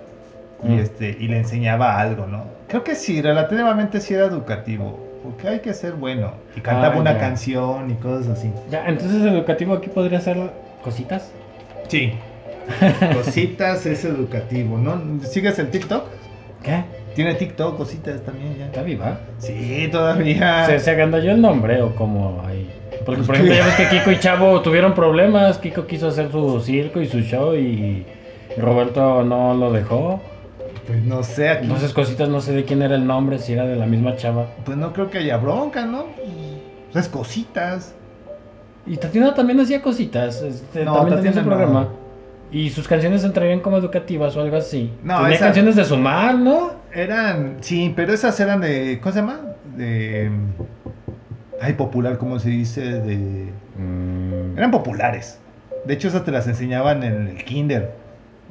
y este y le enseñaba algo, ¿no? Creo que sí, relativamente sí era educativo, porque hay que ser bueno. Y cantaba Ah, una ya. canción y cosas así. Ya, entonces educativo aquí podría ser cositas. Sí. Cositas es educativo, ¿no? ¿Sigues el TikTok? ¿Qué? Tiene TikTok, cositas también ya. ¿Está viva? Sí, todavía. ¿Se, se agandalló el nombre o cómo ahí? Porque, por ejemplo, ya ves que Kiko y Chavo tuvieron problemas. Kiko quiso hacer su circo y su show y Roberto no lo dejó. Pues no sé, aquí. Entonces, cositas, no sé de quién era el nombre, si era de la misma chava. Pues no creo que haya bronca, ¿no? Pues es cositas. Y Tatiana también hacía cositas. este, No, también tenía su no. programa. Y sus canciones entrarían como educativas o algo así. No, Tenía esa- canciones de sumar, ¿no? Eran, sí, pero esas eran de, ¿cómo se llama? De, ay, popular, ¿cómo se dice? De, eran populares. De hecho, esas te las enseñaban en el kinder.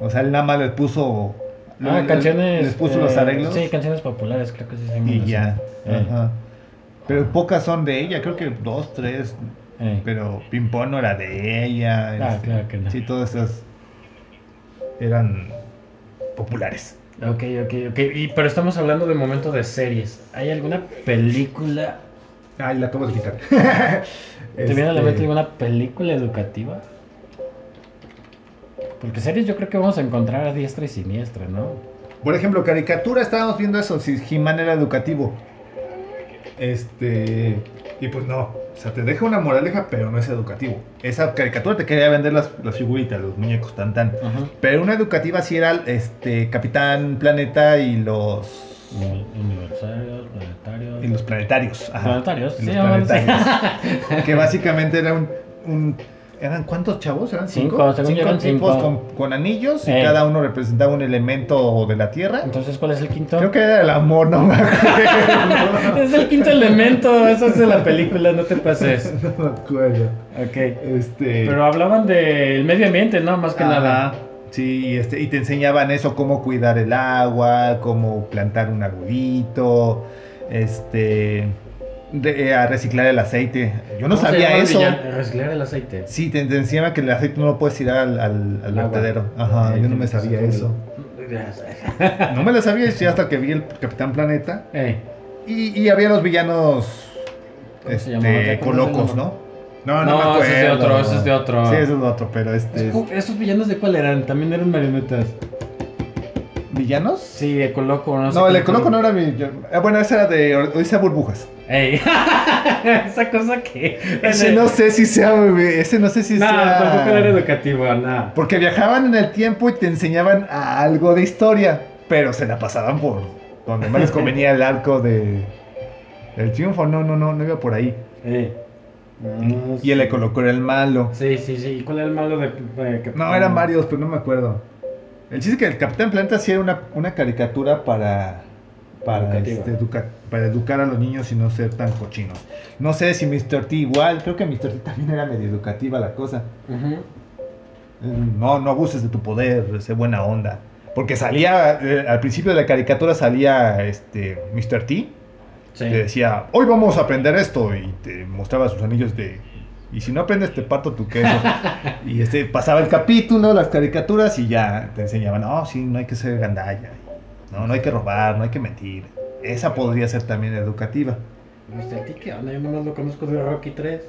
O sea, él nada más les puso, Ah, les- canciones. les puso eh, los arreglos Sí, canciones populares, creo que sí y ya. Eh, Ajá. Pero pocas son de ella, creo que dos, tres. eh. Pero Pimpón no era de ella. Ah, este, claro que no. Sí, todas esas eran populares. Ok, ok, ok. Y, pero estamos hablando de momento de series. ¿Hay alguna película? Ay, la acabo de quitar. ¿Te viene a la Este, mente alguna película educativa? Porque series yo creo que vamos a encontrar a diestra y siniestra, ¿no? Por ejemplo, caricatura, estábamos viendo eso, si He-Man era educativo. Este. Y pues no. O sea, te deja una moraleja, pero no es educativo. Esa caricatura te quería vender las, las figuritas, los muñecos tan tan. Ajá. Pero una educativa sí era este Capitán Planeta y los. Universarios, planetarios. Y los planetarios. Ajá. Planetarios, Y los planetarios. que básicamente era un, un- ¿Eran cuántos chavos? ¿Eran cinco? Cinco, según eran tipos cinco. Con, con anillos y Eh. cada uno representaba un elemento de la Tierra. Entonces, ¿cuál es el quinto? Creo que era el amor, no me acuerdo. Es el quinto elemento, eso es de la película, no te pases. no me acuerdo. Ok. Este. Pero hablaban del medio ambiente, ¿no? Más que Ajá. nada. Sí, y, este, y te enseñaban eso, cómo cuidar el agua, cómo plantar un arbolito, este, de- eh, a reciclar el aceite. Yo no ¿Cómo se sabía el eso. Reciclar el aceite. Sí, te, te enseñaban que el aceite no lo puedes tirar al, al, al vertedero. Ajá, yo no me sabía eso. No me la sabía hasta que vi el Capitán Planeta. Y, y había los villanos ¿Cómo se este, colocos? ¿no? No, no, No, me acuerdo. ese es de otro, ese es de otro. Sí, ese es de otro, pero este. ¿Esos- ¿Esos villanos de cuál eran? También eran marionetas. ¿Villanos? Sí, Ecoloco, no sé. No, el Ecoloco no era villano. Ah, bueno, ese era de Odisea Burbujas. Ey, esa cosa que. Ese no sé si sea. Ese no sé si No, sea. tampoco era educativo, nada. Porque viajaban en el tiempo y te enseñaban algo de historia, pero se la pasaban por donde más les convenía el arco de del triunfo. No, no, no, no iba por ahí. Ey. No, Y el sí. Ecoloco era el malo. Sí, sí, sí. ¿Y cuál era el malo de, de? No, eran varios, pero no me acuerdo. El chiste es que el Capitán Planeta sí era una, una caricatura para para, este, educa- para educar a los niños y no ser tan cochinos. No sé si Mr. T igual, creo que Mr. T también era medio educativa la cosa. Eh, No, no abuses de tu poder, sé buena onda. Porque salía, eh, al principio de la caricatura salía este Mr. T, Sí. que decía, hoy vamos a aprender esto, y te mostraba sus anillos de, y si no aprendes te parto tu queso. y este, pasaba el capítulo, las caricaturas, y ya te enseñaban, no, sí, no hay que ser gandalla, no, no hay que robar, no hay que mentir. Esa podría ser también educativa. Mr. T, ¿qué onda? Yo nomás lo conozco de Rocky 3.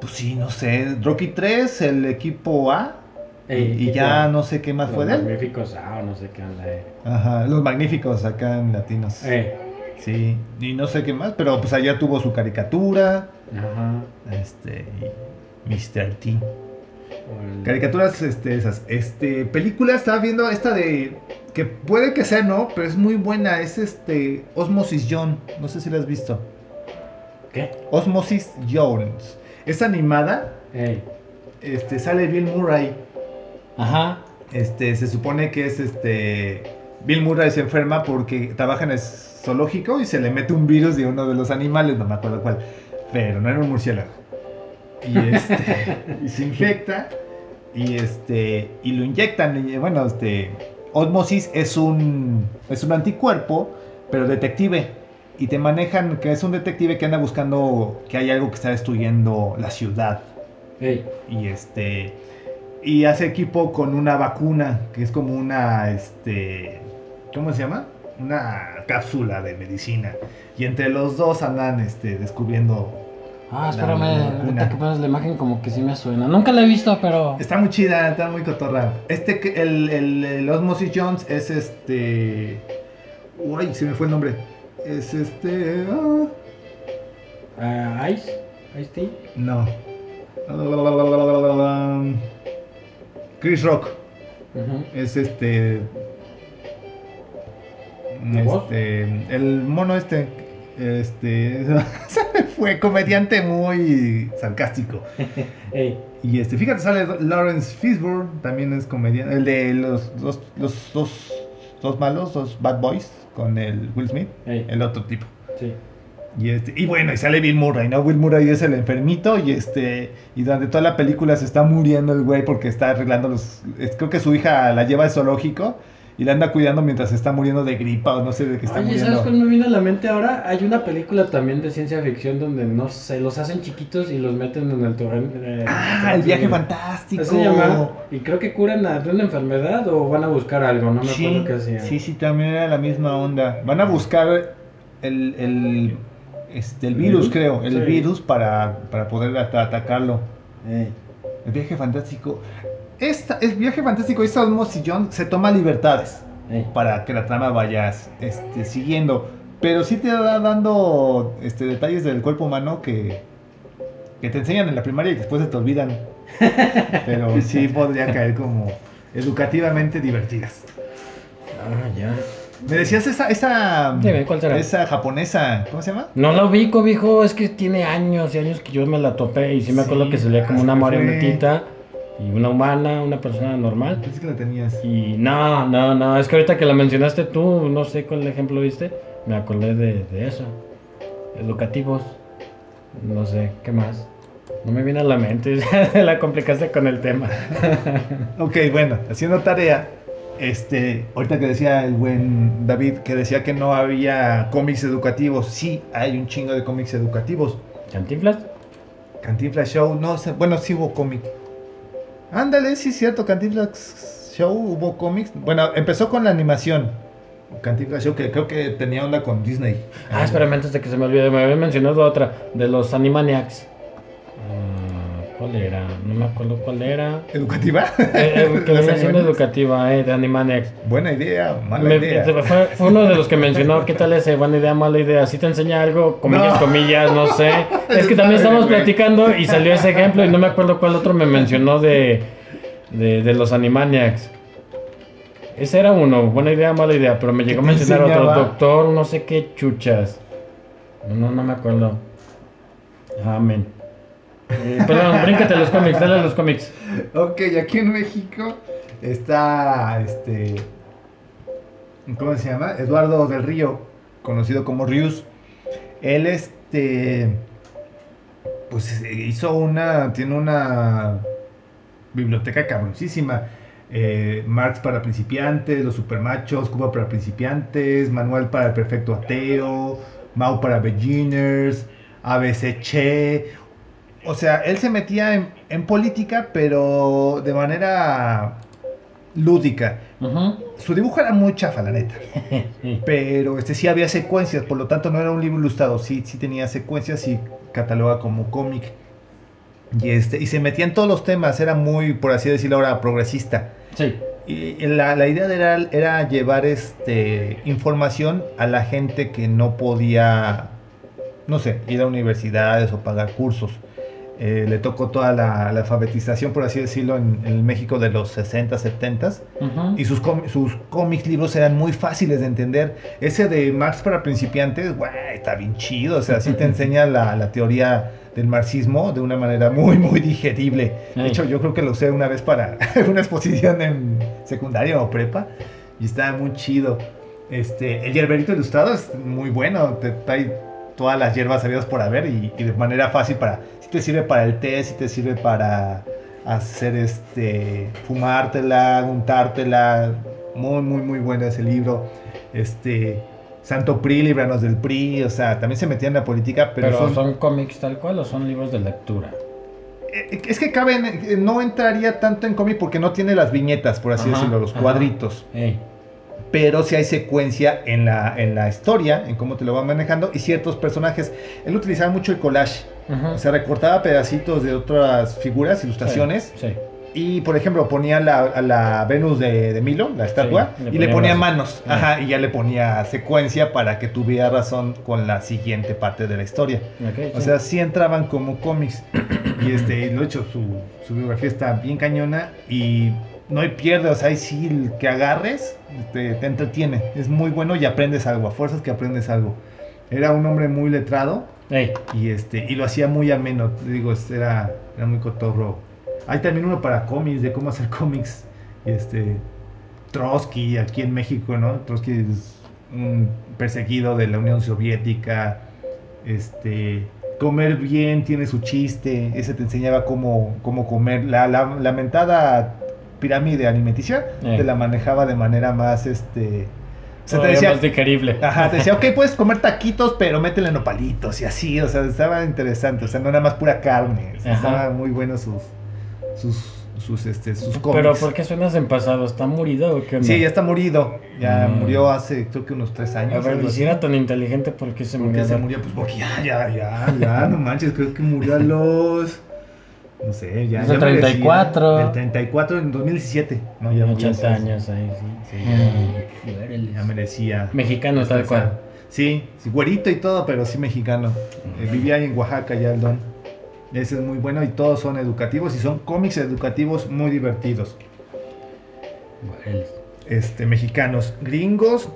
Pues sí, no sé, Rocky 3, el equipo A, y- Ey, y ¿qué ya no sé qué más Los fue de él. Magníficos, ah, o no sé qué onda, eh. Ajá, los magníficos acá en latinos. Ey. Sí, y no sé qué más, pero pues allá tuvo su caricatura, Ajá. este, y Mr. T. El- Caricaturas, este, esas. Este, película, estaba viendo esta de, que puede que sea no, pero es muy buena, es este, Osmosis Jones, no sé si la has visto. ¿Qué? Osmosis Jones. Es animada, este, sale Bill Murray, Ajá. este, se supone que es este, Bill Murray se enferma porque trabaja en el zoológico y se le mete un virus de uno de los animales, no me acuerdo cuál, pero no era un murciélago. Y este, y se infecta y este, y lo inyectan, y, bueno, este, Osmosis es un, es un anticuerpo, pero detective. Y te manejan que es un detective que anda buscando que hay algo que está destruyendo la ciudad y este y hace equipo con una vacuna que es como una este cómo se llama una cápsula de medicina y entre los dos andan este descubriendo Ah, espérame, ahorita que pones la imagen como que sí me suena. Nunca la he visto, pero... está muy chida está muy cotorra este el, el, el Osmosis Jones es este uy se me fue el nombre es este ah, Ah, Ice, Ice Tea. no Chris Rock es este. Este. El mono este. Este. fue comediante muy sarcástico. Ey. Y este, fíjate, sale Lawrence Fishburne, también es comediante. El de los dos, los dos, dos malos, dos bad boys, con el Will Smith, Ey. el otro tipo. Sí. Y este, y bueno, y sale Bill Murray, ¿no? Will Murray es el enfermito y este, y durante toda la película se está muriendo el güey porque está arreglando los, es- creo que su hija la lleva al zoológico y la anda cuidando mientras se está muriendo de gripa o no sé de qué está Oye, muriendo. ¿sabes cuál me vino a la mente ahora? Hay una película también de ciencia ficción donde no sé, los hacen chiquitos y los meten en el torrente. eh, Ah, el viaje ¿Qué fantástico. se llama? Y creo que curan a- de una enfermedad o van a buscar algo, no me Sí, acuerdo qué hacían. sí, sí, también era la misma onda. Van a buscar el, el, este, el ¿El virus, creo, el Sí. virus para, para poder at- atacarlo. Ey. El viaje fantástico. Esta, el viaje fantástico, esta Osmosis Jones se toma libertades. Para que la trama vayas este, siguiendo. Pero sí te va dando este, detalles del cuerpo humano que, que te enseñan en la primaria y después se te olvidan. Pero sí podrían caer como educativamente divertidas. Ah, ya. Me decías esa, esa, Dime, ¿cuál será? esa japonesa, ¿cómo se llama? No la ubico, viejo, es que tiene años y años que yo me la topé y sí me acuerdo Sí, que salía como se una me fue. marionetita y una humana, una persona normal. Pensé que la tenías. Y no, no, no, es que ahorita que la mencionaste tú, no sé cuál ejemplo viste, me acordé de, de eso. Educativos, no sé, ¿qué más? No me viene a la mente, la complicaste con el tema. Ok, bueno, haciendo tarea, este, ahorita que decía el buen David, que decía que no había cómics educativos, sí, hay un chingo de cómics educativos. ¿Cantinflas? Cantinflas Show, no, bueno, sí hubo cómic. Ándale, sí cierto, Cantinflas Show hubo cómics. Bueno, empezó con la animación. Cantinflas Show, que creo que tenía onda con Disney. Ah, espérame, antes de que se me olvide, me había mencionado otra, de los Animaniacs. ¿Cuál era? No me acuerdo cuál era. ¿Educativa? Eh, eh, que venía siendo educativa, eh, de Animaniacs. Buena idea, mala Me- idea. fue, fue uno de los que mencionó, ¿qué tal ese? Buena idea, mala idea. Si te enseña algo, comillas, No. comillas, no sé. Es que también estamos platicando y salió ese ejemplo y no me acuerdo cuál otro me mencionó de, de, de los Animaniacs. Ese era uno, buena idea, mala idea, pero me llegó a mencionar otro, doctor, no sé qué chuchas. No, no me acuerdo. Amén. Eh, perdón, bríncate a los cómics, dale a los cómics. Ok, aquí en México está este. ¿Cómo se llama? Eduardo del Río, conocido como Rius. Él, este. Pues hizo una. Tiene una biblioteca cabroncísima. Eh, Marx para principiantes, Los Supermachos, Cuba para principiantes, Manual para el perfecto ateo, Mau para beginners, ABC Che. O sea, él se metía en, en política, pero de manera lúdica. Su dibujo era muy chafa, la neta. Pero este sí había secuencias, por lo tanto no era un libro ilustrado, sí, sí tenía secuencias y cataloga como cómic. Y, este, y se metía en todos los temas, era muy, por así decirlo ahora, progresista. Sí. Y la, la idea era, era llevar este, información a la gente que no podía, no sé, ir a universidades o pagar cursos. Eh, le tocó toda la, la alfabetización, por así decirlo, en, en México de los 60, 70. Ujú. Y sus, sus cómics, libros eran muy fáciles de entender. Ese de Marx para principiantes, güey, está bien chido. O sea, sí te enseña la, la teoría del marxismo de una manera muy, muy digerible. De hecho, yo creo que lo usé una vez para una exposición en secundaria o prepa. Y estaba muy chido. Este, el hierberito ilustrado es muy bueno. Te trae todas las hierbas habidas por haber y, y de manera fácil para... Si te sirve para el té, si te sirve para hacer este fumártela, untártela. Muy, muy, muy bueno ese libro. Este Santo PRI, líbranos del PRI. O sea, también se metía en la política, pero, Pero, son, son... cómics tal cual o son libros de lectura? eh, es que cabe, en- eh, no entraría tanto en cómic porque no tiene las viñetas, por así Ajá, decirlo, los ajá. cuadritos. Ey. Pero sí hay secuencia en la, en la historia, en cómo te lo va manejando y ciertos personajes. Él utilizaba mucho el collage. Ujú. O sea, recortaba pedacitos de otras figuras, ilustraciones. Sí. Y por ejemplo, ponía la, a la Venus de, de Milo, la estatua, Sí, le y le ponía manos. Ajá, y ya le ponía secuencia para que tuviera razón con la siguiente parte de la historia. Ok, O sí. sea, sí entraban como cómics. Y este, lo hecho, su, su biografía está bien cañona y no hay pierde. O sea, ahí sí el que agarres te, te entretiene. Es muy bueno y aprendes algo. A fuerzas que aprendes algo. Era un hombre muy letrado y este y lo hacía muy ameno. Digo, este, era, era muy cotorro. Hay también uno para cómics, de cómo hacer cómics. Y este, Trotsky aquí en México, ¿no? Trotsky es un perseguido de la Unión Soviética. Este, comer bien tiene su chiste. Ese te enseñaba cómo, cómo comer. La, la lamentada pirámide alimenticia Eh. te la manejaba de manera más, este... O sea, te decía, más digerible. Ajá, te decía, ok, puedes comer taquitos, pero métele nopalitos y así, o sea, estaba interesante, o sea, no era más pura carne, o sea, estaba muy bueno sus, sus, sus, este, sus Pero cómics. ¿por qué suenas en pasado? ¿Está murido o qué onda? Sí, ya está murido, ya Mm. murió hace, creo que unos tres A años. ver, algo si era tan inteligente, ¿por qué se ¿Por murió? qué se murió? Pues porque ya, ya, ya, ya, no manches, creo que murió a los, no sé, ya. Es ya del merecía. 34. Del 34 en 2017, no, ya murió 80 hace- años ahí, sí. sí Mm. Ya merecía. Mexicano tal cual. Sí, sí, güerito y todo, pero sí mexicano. Eh, vivía ahí en Oaxaca ya el don. Ese es muy bueno y todos son educativos y son cómics educativos muy divertidos. Este, mexicanos. Gringos.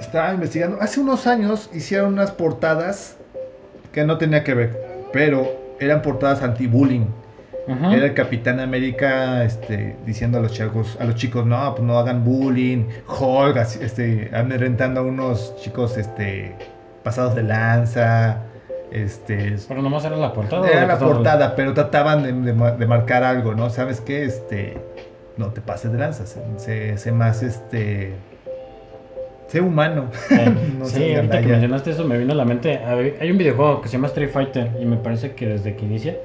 Estaba investigando. Hace unos años hicieron unas portadas que no tenía que ver, pero eran portadas anti-bullying. Era el Capitán América este, diciendo a los chicos, a los chicos, no, pues no hagan bullying. Hulk, este, amedrentando a unos chicos este, pasados de lanza. Este, Pero nomás era la portada. ¿o de era la portada, pero trataban de, de ma- de marcar algo, ¿no? ¿Sabes qué? Este, no te pases de lanza, sé más, este, sé humano. Eh, No sí, ahorita que mencionaste eso me vino a la mente. Hay un videojuego que se llama Street Fighter y me parece que desde que inicia,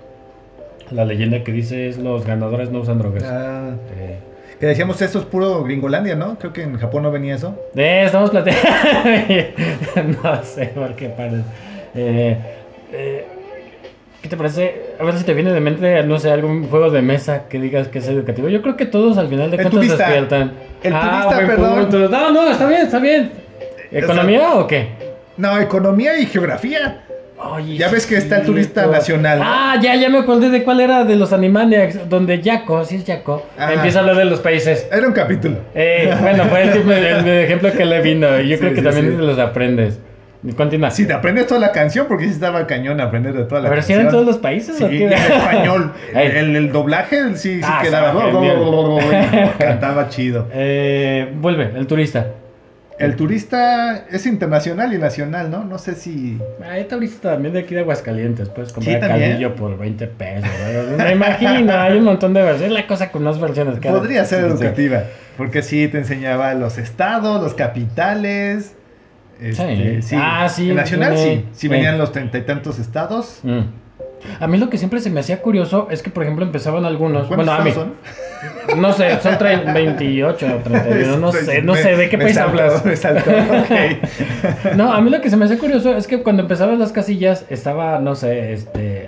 la leyenda que dice es los ganadores no usan drogas. Ah, Eh, Que decíamos, esto es puro Gringolandia, ¿no? Creo que en Japón no venía eso. Eh, estamos platicando. no sé por qué parece. Eh, eh, ¿Qué te parece? A ver si te viene de mente, no sé, algún juego de mesa que digas que es educativo. Yo creo que todos al final de cuentas despiertan. El Ah, turista, perdón. punto. No, no, está bien, está bien. ¿Economía o qué? No, economía y geografía. Ya ves que está el turista nacional, ¿no? Ah, ya, ya me acordé de cuál era de los Animaniacs, donde Jaco, sí es Jaco, Ajá. empieza a hablar de los países. Era un capítulo. Eh, bueno, fue el, ejemplo que le vino. Yo Sí, creo que sí, también sí. los aprendes. Continúa. Si te aprendes toda la canción, porque sí estaba cañón aprender de toda la A ver si canción. eran todos los países Sí, o qué. en español. El, el doblaje sí, sí Ah, quedaba. Cantaba chido. Eh, vuelve, el turista. El turista es internacional y nacional, ¿no? No sé si. Hay turista también de aquí de Aguascalientes. Puedes comprar Sí, caldillo por 20 pesos. ¿verdad? Me imagino, hay un montón de versiones. Es la cosa con más versiones. cada- Podría ser sí, sí. educativa. Porque sí te enseñaba los estados, los capitales. Este, Sí. Ah, sí, El nacional tiene- sí. Si eh. venían los treinta y tantos estados. Mm. A mí lo que siempre se me hacía curioso es que, por ejemplo, empezaban algunos. ¿Cuántos Bueno, a mí. son? No sé, son tre- 28 o 31. No sé, no Me- sé de qué país hablas. Me. No, a mí lo que se me hace curioso es que cuando empezaban las casillas estaba, no sé, este,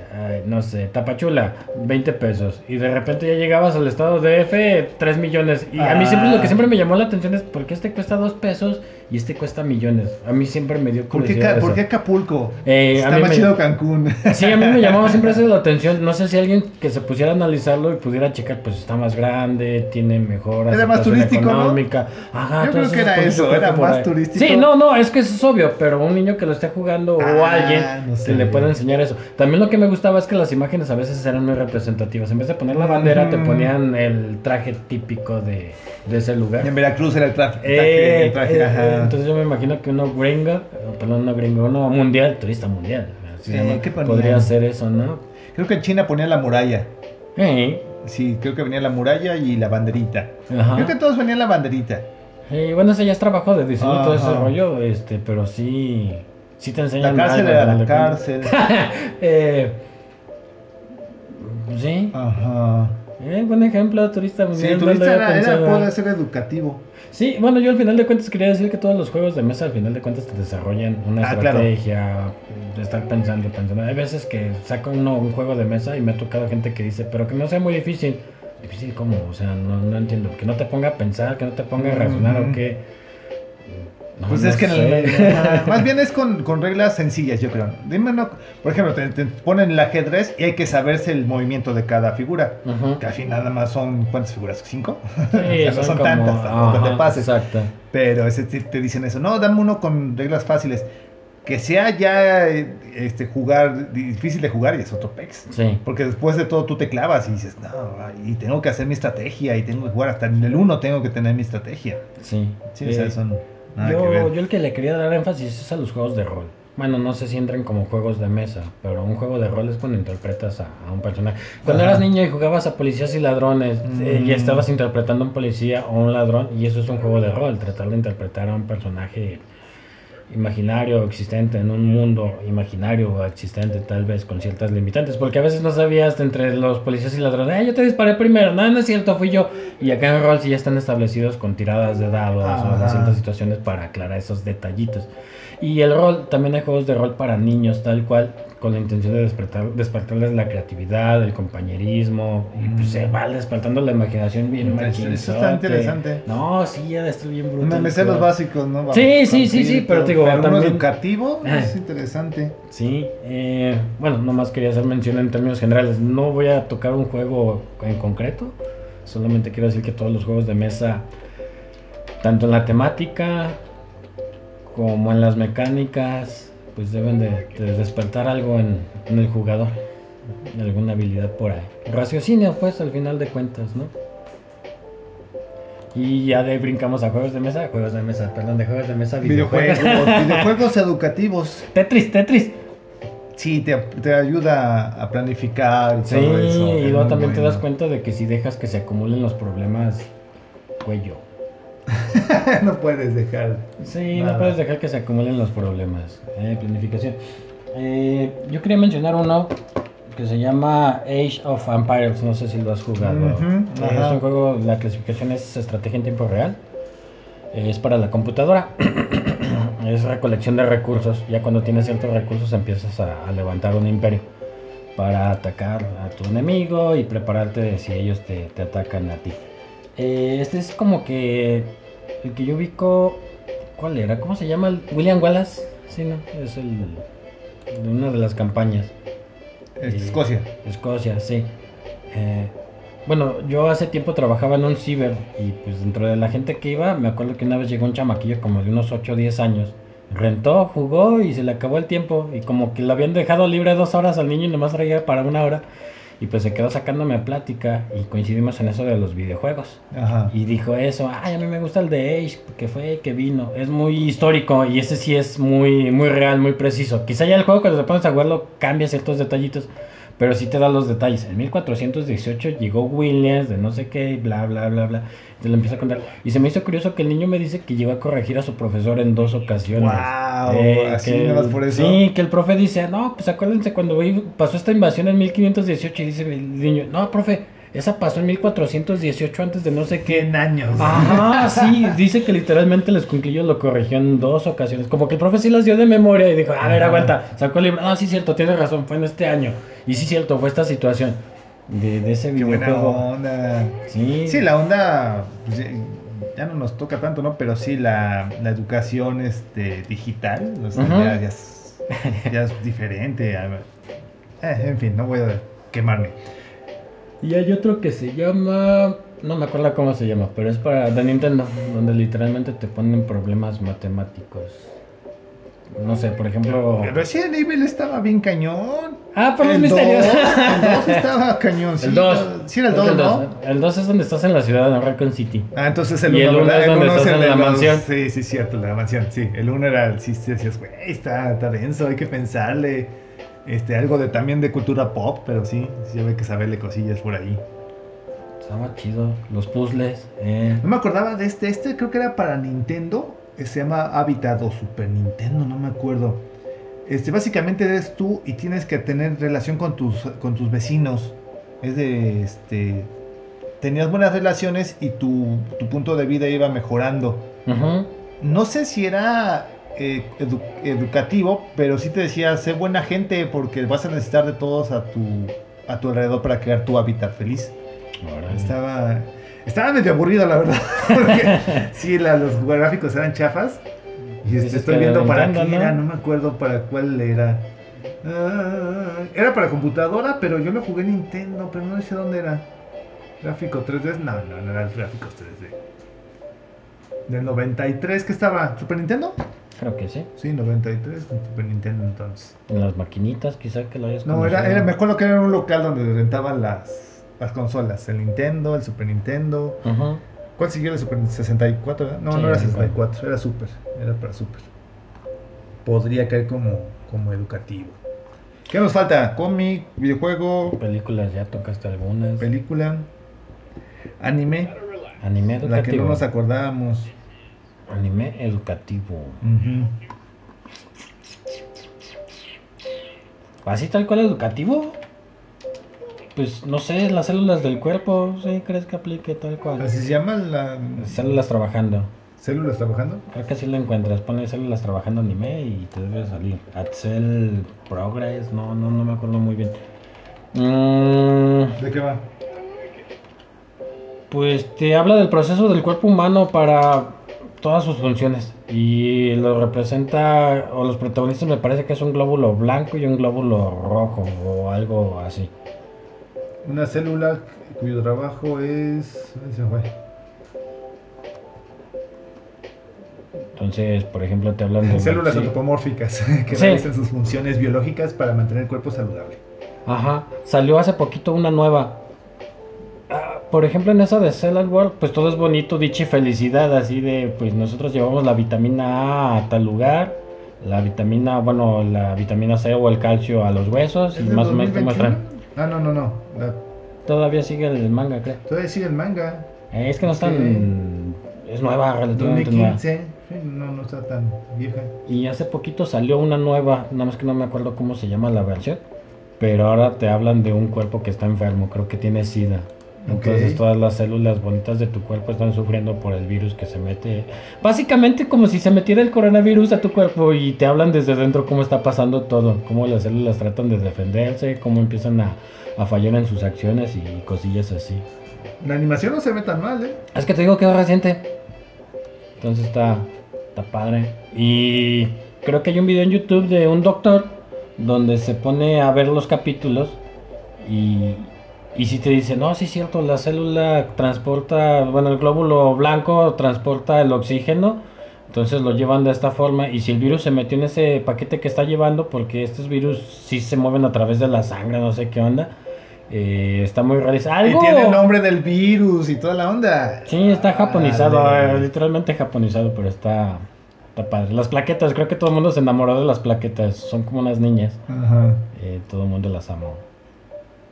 no sé, Tapachula, 20 pesos. Y de repente ya llegabas al estado DF, 3 millones. Y a mí siempre lo que Ah. siempre me llamó la atención es por qué este cuesta 2 pesos y este cuesta millones. A mí siempre me dio ¿Por qué, curiosidad. Por qué Acapulco? Eh, a Está mí más me- chido Cancún. Sí, a mí me llamaba siempre eso la atención. No sé si alguien que se pusiera a analizarlo y pudiera checar, pues está más grande, tiene mejor Era más turístico, ¿no? Ajá, Yo creo que era eso, era más ahí. turístico. Sí, no, no, es que eso es obvio, pero un niño que lo esté jugando o Ah, alguien no que sé. le pueda enseñar eso. También lo que me gustaba es que las imágenes a veces eran muy representativas. En vez de poner la bandera, te ponían el traje típico de, de ese lugar. En Veracruz era el traje. Eh, traje, el traje, eh, entonces yo me imagino que uno gringo, perdón, no gringo, uno mundial, turista mundial, Sí, ¿qué podría ser eso, ¿no? Creo que en China ponía la muralla. Sí, creo que venía la muralla y la banderita. ajá. Creo que todos venían la banderita. Bueno, ese ya es trabajo de diseño y todo ese rollo, este, pero sí, sí te La enseñan cárcel algo, era al la de cuentas. cárcel. eh, sí, Ajá. eh, buen ejemplo, turista Sí, el turista era, puede ser educativo. Sí, bueno, yo al final de cuentas quería decir que todos los juegos de mesa al final de cuentas te desarrollan una Ah, claro. estrategia, de estar pensando, pensando. Hay veces que saca uno un juego de mesa y me ha tocado gente que dice, pero que no sea muy difícil. Difícil cómo, o sea, no, no entiendo. Que no te ponga a pensar, que no te ponga a razonar o qué. No, Pues no es que el- ajá, más bien es con, con reglas sencillas, yo creo. Dime, uno, por ejemplo, te, te ponen el ajedrez y hay que saberse el movimiento de cada figura. Ujú. Que al final nada más son, ¿cuántas figuras? ¿Cinco? Sí, O sea, no son como- tantas, tampoco te ajá, pases. Exacto. Pero ese te, te dicen eso. No, dame uno con reglas fáciles. Que sea ya eh, este, jugar, difícil de jugar y es otro pex. Sí. Porque después de todo tú te clavas y dices, no, y tengo que hacer mi estrategia y tengo que jugar hasta en el 1 tengo que tener mi estrategia. Sí. Sí, o sea, Eh, son nada que yo, ver. yo el que le quería dar énfasis es a los juegos de rol. Bueno, no sé si entran como juegos de mesa, pero un juego de rol es cuando interpretas a, a un personaje. Cuando Ajá. eras niño y jugabas a policías y ladrones, eh, Mm. ya estabas interpretando a un policía o un ladrón, y eso es un juego de rol, tratar de interpretar a un personaje imaginario o existente en un mundo imaginario o existente tal vez con ciertas limitantes porque a veces no sabías entre los policías y ladrones ah yo te disparé primero no no es cierto fui yo y acá en rol sí ya están establecidos con tiradas de dados o Ajá. en ciertas situaciones para aclarar esos detallitos. Y el rol también hay juegos de rol para niños tal cual con la intención de despertar despertarles la creatividad el compañerismo y pues se va despertando la imaginación bien Eso- está interesante. no sí ya estar bien brutal Me, me sé los básicos, ¿no? Sí, sí, sí, sí, pero te digo, también- educativo Ah. es interesante. Sí, eh, bueno, nomás quería hacer mención en términos generales. No voy a tocar un juego en concreto, solamente quiero decir que todos los juegos de mesa, tanto en la temática como en las mecánicas, pues deben de, de despertar algo en, en el jugador, alguna habilidad por ahí. Raciocinio, pues, al final de cuentas, ¿no? Y ya de ahí brincamos a juegos de mesa, juegos de mesa, perdón, de juegos de mesa, Videojuegos, videojuegos educativos. Tetris, Tetris. Sí, te, te ayuda a planificar y Sí, todo eso. y luego también te das cuenta de que si dejas que se acumulen los problemas, cuello. no puedes dejar. Sí, Nada. no puedes dejar que se acumulen los problemas. Eh, planificación. Eh, yo quería mencionar uno que se llama Age of Empires, no sé si lo has jugado. Eh, es un juego, la clasificación es estrategia en tiempo real. Eh, Es para la computadora. es recolección de recursos. Ya cuando tienes ciertos recursos empiezas a, a levantar un imperio para atacar a tu enemigo y prepararte si ellos te, te atacan a ti. Eh, este es como que el que yo ubico. ¿Cuál era? ¿Cómo se llama? William Wallace. Sí, no, es el de una de las campañas. Es Eh, Escocia. Escocia, sí. Eh, bueno, yo hace tiempo trabajaba en un ciber y pues dentro de la gente que iba, me acuerdo que una vez llegó un chamaquillo como de unos 8 o 10 años. Rentó, jugó y se le acabó el tiempo. Y como que lo habían dejado libre dos horas al niño y nomás traía para una hora. Y pues se quedó sacándome plática y coincidimos en eso de los videojuegos. Ajá. Y dijo eso, ay, a mí me gusta el de Age, que fue, que vino. Es muy histórico y ese sí es muy, muy real, muy preciso. Quizá ya el juego cuando te pones a jugarlo cambia ciertos detallitos, pero sí te da los detalles. En 1418 llegó Williams de no sé qué, bla, bla, bla, bla. Te lo empieza a contar. Y se me hizo curioso que el niño me dice que llegó a corregir a su profesor en dos ocasiones. Guau, así que nada más por eso. Sí, que el profe dice, no, pues acuérdense cuando pasó esta invasión en 1518 y dice el niño, no, profe, esa pasó en 1418 antes de no sé qué. 100 años. Ajá, sí, dice que literalmente el escunclillo lo corrigió en dos ocasiones. Como que el profe sí las dio de memoria y dijo, a ver, aguanta, sacó el libro. No, sí, cierto, tienes razón, fue en este año. Y sí, cierto, fue esta situación de, de ese Qué videojuego. onda. Sí, Sí, la onda pues, ya- ya no nos toca tanto, ¿no? Pero sí la, la educación este, digital, o sea, Ujú. ya, ya es, ya es diferente. Eh, en fin, no voy a quemarme. Y hay otro que se llama. No me acuerdo cómo se llama, pero es para de Nintendo, donde literalmente te ponen problemas matemáticos. No sé, por ejemplo. Resident Evil estaba bien cañón. Ah, por los misterios. 2, el 2 estaba cañón. El 2. Sí, era el 2, ¿no? El 2 es donde estás en la ciudad de Raccoon City. Ah, entonces el Y 1 el uno es donde estás en de la mansión. Sí, sí, cierto, la mansión. Sí, el 1 era el sí, sí, decías, güey, está, está denso, hay que pensarle. Este, algo de también de cultura pop, pero sí, sí hay que saberle cosillas por ahí. Estaba chido. Los puzzles. Eh. No me acordaba de este, este creo que era para Nintendo, eh, se llama Habitat o Super Nintendo, no me acuerdo. Este, básicamente eres tú y tienes que tener relación con tus, con tus vecinos. Es de, este, tenías buenas relaciones y tu, tu punto de vida iba mejorando. No sé si era eh, edu- educativo, pero sí te decía, sé buena gente porque vas a necesitar de todos a tu, a tu alrededor para crear tu hábitat feliz. Estaba, estaba medio aburrido, la verdad. Porque sí, la- los gráficos eran chafas. Y este, estoy viendo para Nintendo, qué era, no me acuerdo para cuál era. Ah, era para computadora, pero yo lo jugué en Nintendo, pero no sé dónde era. Gráfico 3D, no, no, no eran gráficos 3D. Del 93, ¿qué estaba? ¿Super Nintendo? Creo que sí. Sí, 93, Super Nintendo entonces. En las maquinitas, quizá que lo hayas No, era, me acuerdo que era un local donde rentaban las, las consolas, el Nintendo, el Super Nintendo. Ujú. ¿Cuál siguió el Super 64? ¿verdad? No, Sí, no era era 64, era Super, era para Super. Podría caer como, como educativo. ¿Qué nos falta? Cómic, videojuego, Películas, ya tocaste algunas. película, anime, Anime la que no educativo. nos acordábamos. Anime educativo. Ujú. ¿Así tal cual educativo? Pues no sé, las células del cuerpo, ¿sí crees que aplique tal cual? Así se llama la Células trabajando. células trabajando. Creo que así lo encuentras. Pones células trabajando anime y te debe salir. Axel Progress, no, no, no me acuerdo muy bien. Mm, ¿De qué va? pues te habla del proceso del cuerpo humano para todas sus funciones. Y lo representa, o los protagonistas me parece que es un glóbulo blanco y un glóbulo rojo o algo así. Una célula cuyo trabajo es. se fue. Entonces, por ejemplo, te hablan de... Células sí. antropomórficas que Sí. realizan sus funciones biológicas para mantener el cuerpo saludable. Ajá, salió hace poquito una nueva. Ah, por ejemplo, en esa de Cell World, pues todo es bonito, dicha y felicidad, así de, pues nosotros llevamos la vitamina A a tal lugar, la vitamina, bueno, la vitamina C o el calcio a los huesos y ¿Es del más o menos te 2021? muestran. Ah, no, no, no. La- Todavía sigue el manga, creo. todavía sigue el manga. Eh, es que no es tan... Es nueva, relativamente nueva. 2015. Sí, no, no está tan vieja. Y hace poquito salió una nueva, nada más que no me acuerdo cómo se llama la versión. pero ahora te hablan de un cuerpo que está enfermo, creo que tiene sida. Entonces todas las células bonitas de tu cuerpo están sufriendo por el virus que se mete. Básicamente como si se metiera el coronavirus a tu cuerpo y te hablan desde dentro cómo está pasando todo, cómo las células tratan de defenderse, cómo empiezan a, a fallar en sus acciones y cosillas así. La animación no se ve tan mal, ¿eh? Es que te digo que es reciente. Entonces está, está padre. Y creo que hay un video en YouTube de un doctor donde se pone a ver los capítulos y, y si te dice, no, sí es cierto, la célula transporta, bueno, el glóbulo blanco transporta el oxígeno, entonces lo llevan de esta forma y si el virus se metió en ese paquete que está llevando, porque estos virus sí se mueven a través de la sangre, no sé qué onda, eh, está muy. Y Algo... tiene el nombre del virus y toda la onda. Sí, está japonizado, Dale. eh, literalmente japonizado, pero está, está padre. Las plaquetas, creo que todo el mundo se enamoró de las plaquetas, son como unas niñas, Ajá. eh, todo el mundo las amó.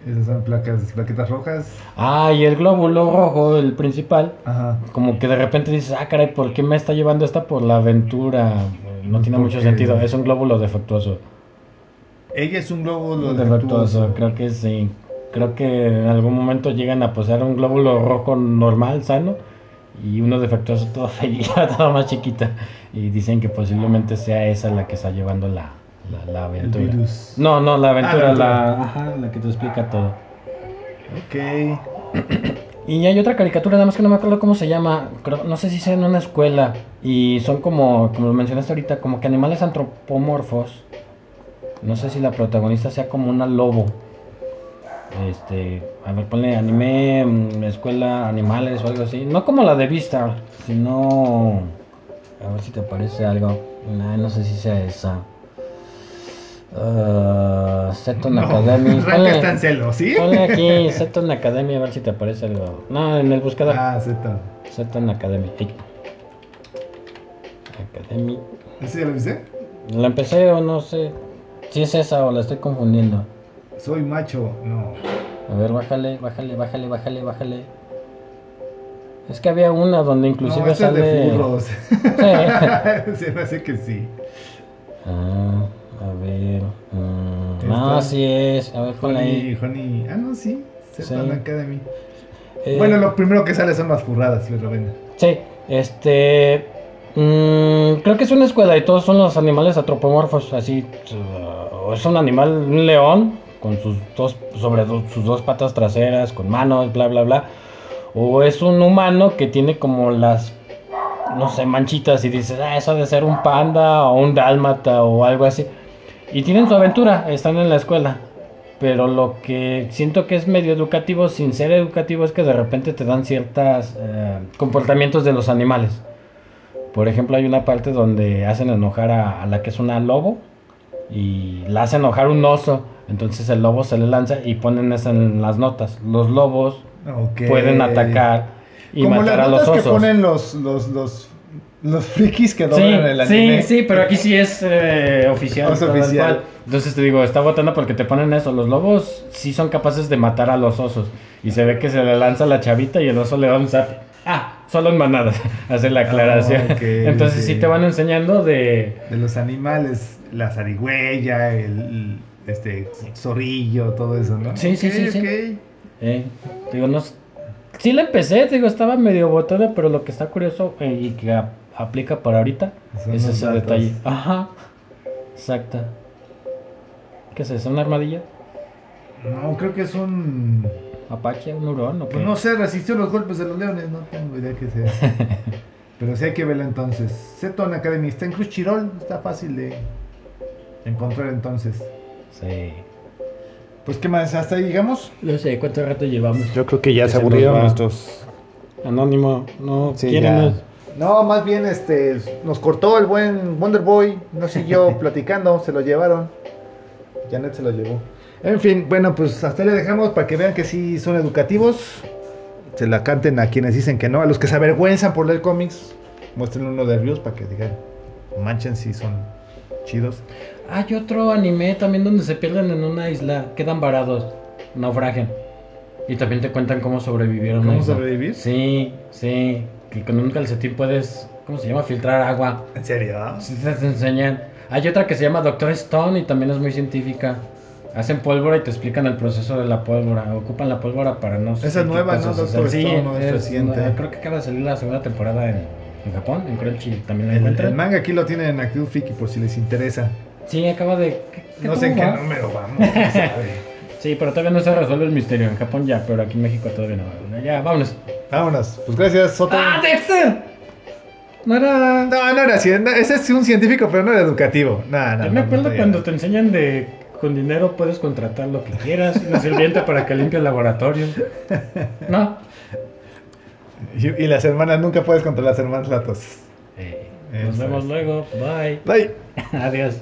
Esas son placas, plaquetas rojas. Ah, y el glóbulo rojo, el principal, Ajá. como que de repente dices, ah, caray, ¿por qué me está llevando esta por la aventura? No tiene mucho sentido, es un glóbulo defectuoso. Ella es un glóbulo Defectuoso, defectuoso. creo que sí. Creo que en algún momento llegan a posar un glóbulo rojo normal, sano, y uno defectuoso todo feilla, todo más chiquita. Y dicen que posiblemente sea esa la que está llevando la, la, la El aventura. virus. No, no, la aventura, Ah, la la, ajá, la que te explica todo. Ok. Y hay otra caricatura, nada más que no me acuerdo cómo se llama. creo- no sé si sea en una escuela. Y son como, como lo mencionaste ahorita, como que animales antropomorfos. No sé si la protagonista sea como una lobo. Este, a ver, ponle anime, mm, escuela, animales o algo así. No como la de Vista, sino. A ver si te aparece algo. Nah, no sé si sea esa. Uh, Seton No, Academy. Ranka está en celo, ¿sí? Ponle aquí Seton Academy a ver si te aparece algo. No, en el buscador. Ah, Zeton. Seton Academy. Ay. Academy. ¿Ese ya lo viste? La empecé o no sé si es esa o la estoy confundiendo. Soy macho. No. A ver, bájale, bájale, bájale, bájale, bájale. Es que había una donde inclusive no, este sale. es de furros. Sí. Se me hace que sí. Ah, a ver. mm, no, Esta- así es. A ver, Honey, ahí. Honey. Ah, no, sí. Zeton Sí. Academy. Eh, Bueno, lo primero que sale son las furradas, pero bueno. Sí, este. mm, creo que es una escuela y todos son los animales antropomorfos. Así. uh, es un animal, un león, con sus dos, sobre do- sus dos patas traseras, con manos, bla, bla, bla. O es un humano que tiene como las. No sé, manchitas y dices, ah, eso ha de ser un panda o un dálmata o algo así. Y tienen su aventura, están en la escuela. Pero lo que siento que es medio educativo, sin ser educativo, es que de repente te dan ciertos comportamientos de los animales. Por ejemplo, hay una parte donde hacen enojar a, a la que es una lobo y la hace enojar un oso. Entonces el lobo se le lanza y ponen eso en las notas. Los lobos Ok. pueden atacar y Como matar las a los notas osos. que ponen los, los, los, los frikis que Sí, doblan el anime. sí, sí, pero aquí sí es eh, oficial. Es oficial. Entonces te digo, está votando porque te ponen eso. Los lobos sí son capaces de matar a los osos. Y se ve que se le lanza la chavita y el oso le da un zap. Ah, solo en manadas. Hace la aclaración. Ok, Entonces sí. sí. te van enseñando de. De los animales, la zarigüeya, el, este zorrillo, todo eso, ¿no? Sí, sí, sí, sí. ok. Eh, digo, no. Sí la empecé, te digo, estaba medio botada, pero lo que está curioso eh, y que a- aplica para ahorita Son es ese datos. detalle. Ajá. Exacto. ¿Qué es eso? ¿Una armadilla? No, creo que es un. ¿Apache? ¿Un hurón? ¿O qué? Pues no sé, resistió los golpes de los leones, no tengo idea qué sea. Pero sí hay que verla entonces. Seton Academy está en Crunchyroll, está fácil de encontrar entonces. Sí. Pues qué más, hasta ahí llegamos. No sé, ¿cuánto rato llevamos? Yo creo que ya se aburrieron nuestros Anónimo, No, Sí, ¿quieren ya. No, más bien este nos cortó el buen Wonder Boy, no siguió platicando, se lo llevaron. Janet se lo llevó. En fin, bueno, pues hasta le dejamos para que vean que sí son educativos. Se la canten a quienes dicen que no, a los que se avergüenzan por leer cómics, muestren uno de reviews para que digan, manchen si son chidos. Hay otro anime también donde se pierden en una isla, quedan varados, naufragian. Y también te cuentan cómo sobrevivieron. ¿Cómo sobrevivir? Sí, sí. Que con un calcetín puedes, ¿cómo se llama? Filtrar agua. ¿En serio? Sí, te, te enseñan. Hay otra que se llama Doctor Stone y también es muy científica. Hacen pólvora y te explican el proceso de la pólvora. Ocupan la pólvora para no Esa es nueva, ¿no? Doctor Sí, Stone, ¿no? es es- reciente. no, creo que acaba de salir la segunda temporada en, en Japón, en Crunchy también la encuentran. el manga aquí lo tienen en Active Fiki por si les interesa. Sí, acaba de. ¿qué- qué No sé en qué va? número vamos. sabe. Sí, pero todavía no se resuelve el misterio. En Japón ya, pero aquí en México todavía no. Ya, vámonos. Vámonos. Pues gracias, Soto. ¡Ah, Dexter! No era. No, no era así. Ese es un científico, pero no era educativo. No, no, Yo me no, acuerdo no, cuando te enseñan de con dinero puedes contratar lo que quieras, una sirvienta para que limpie el laboratorio. No. Y, y las hermanas, nunca puedes contra las hermanas latos. Eh, nos vemos luego. Bye. Bye. Adiós.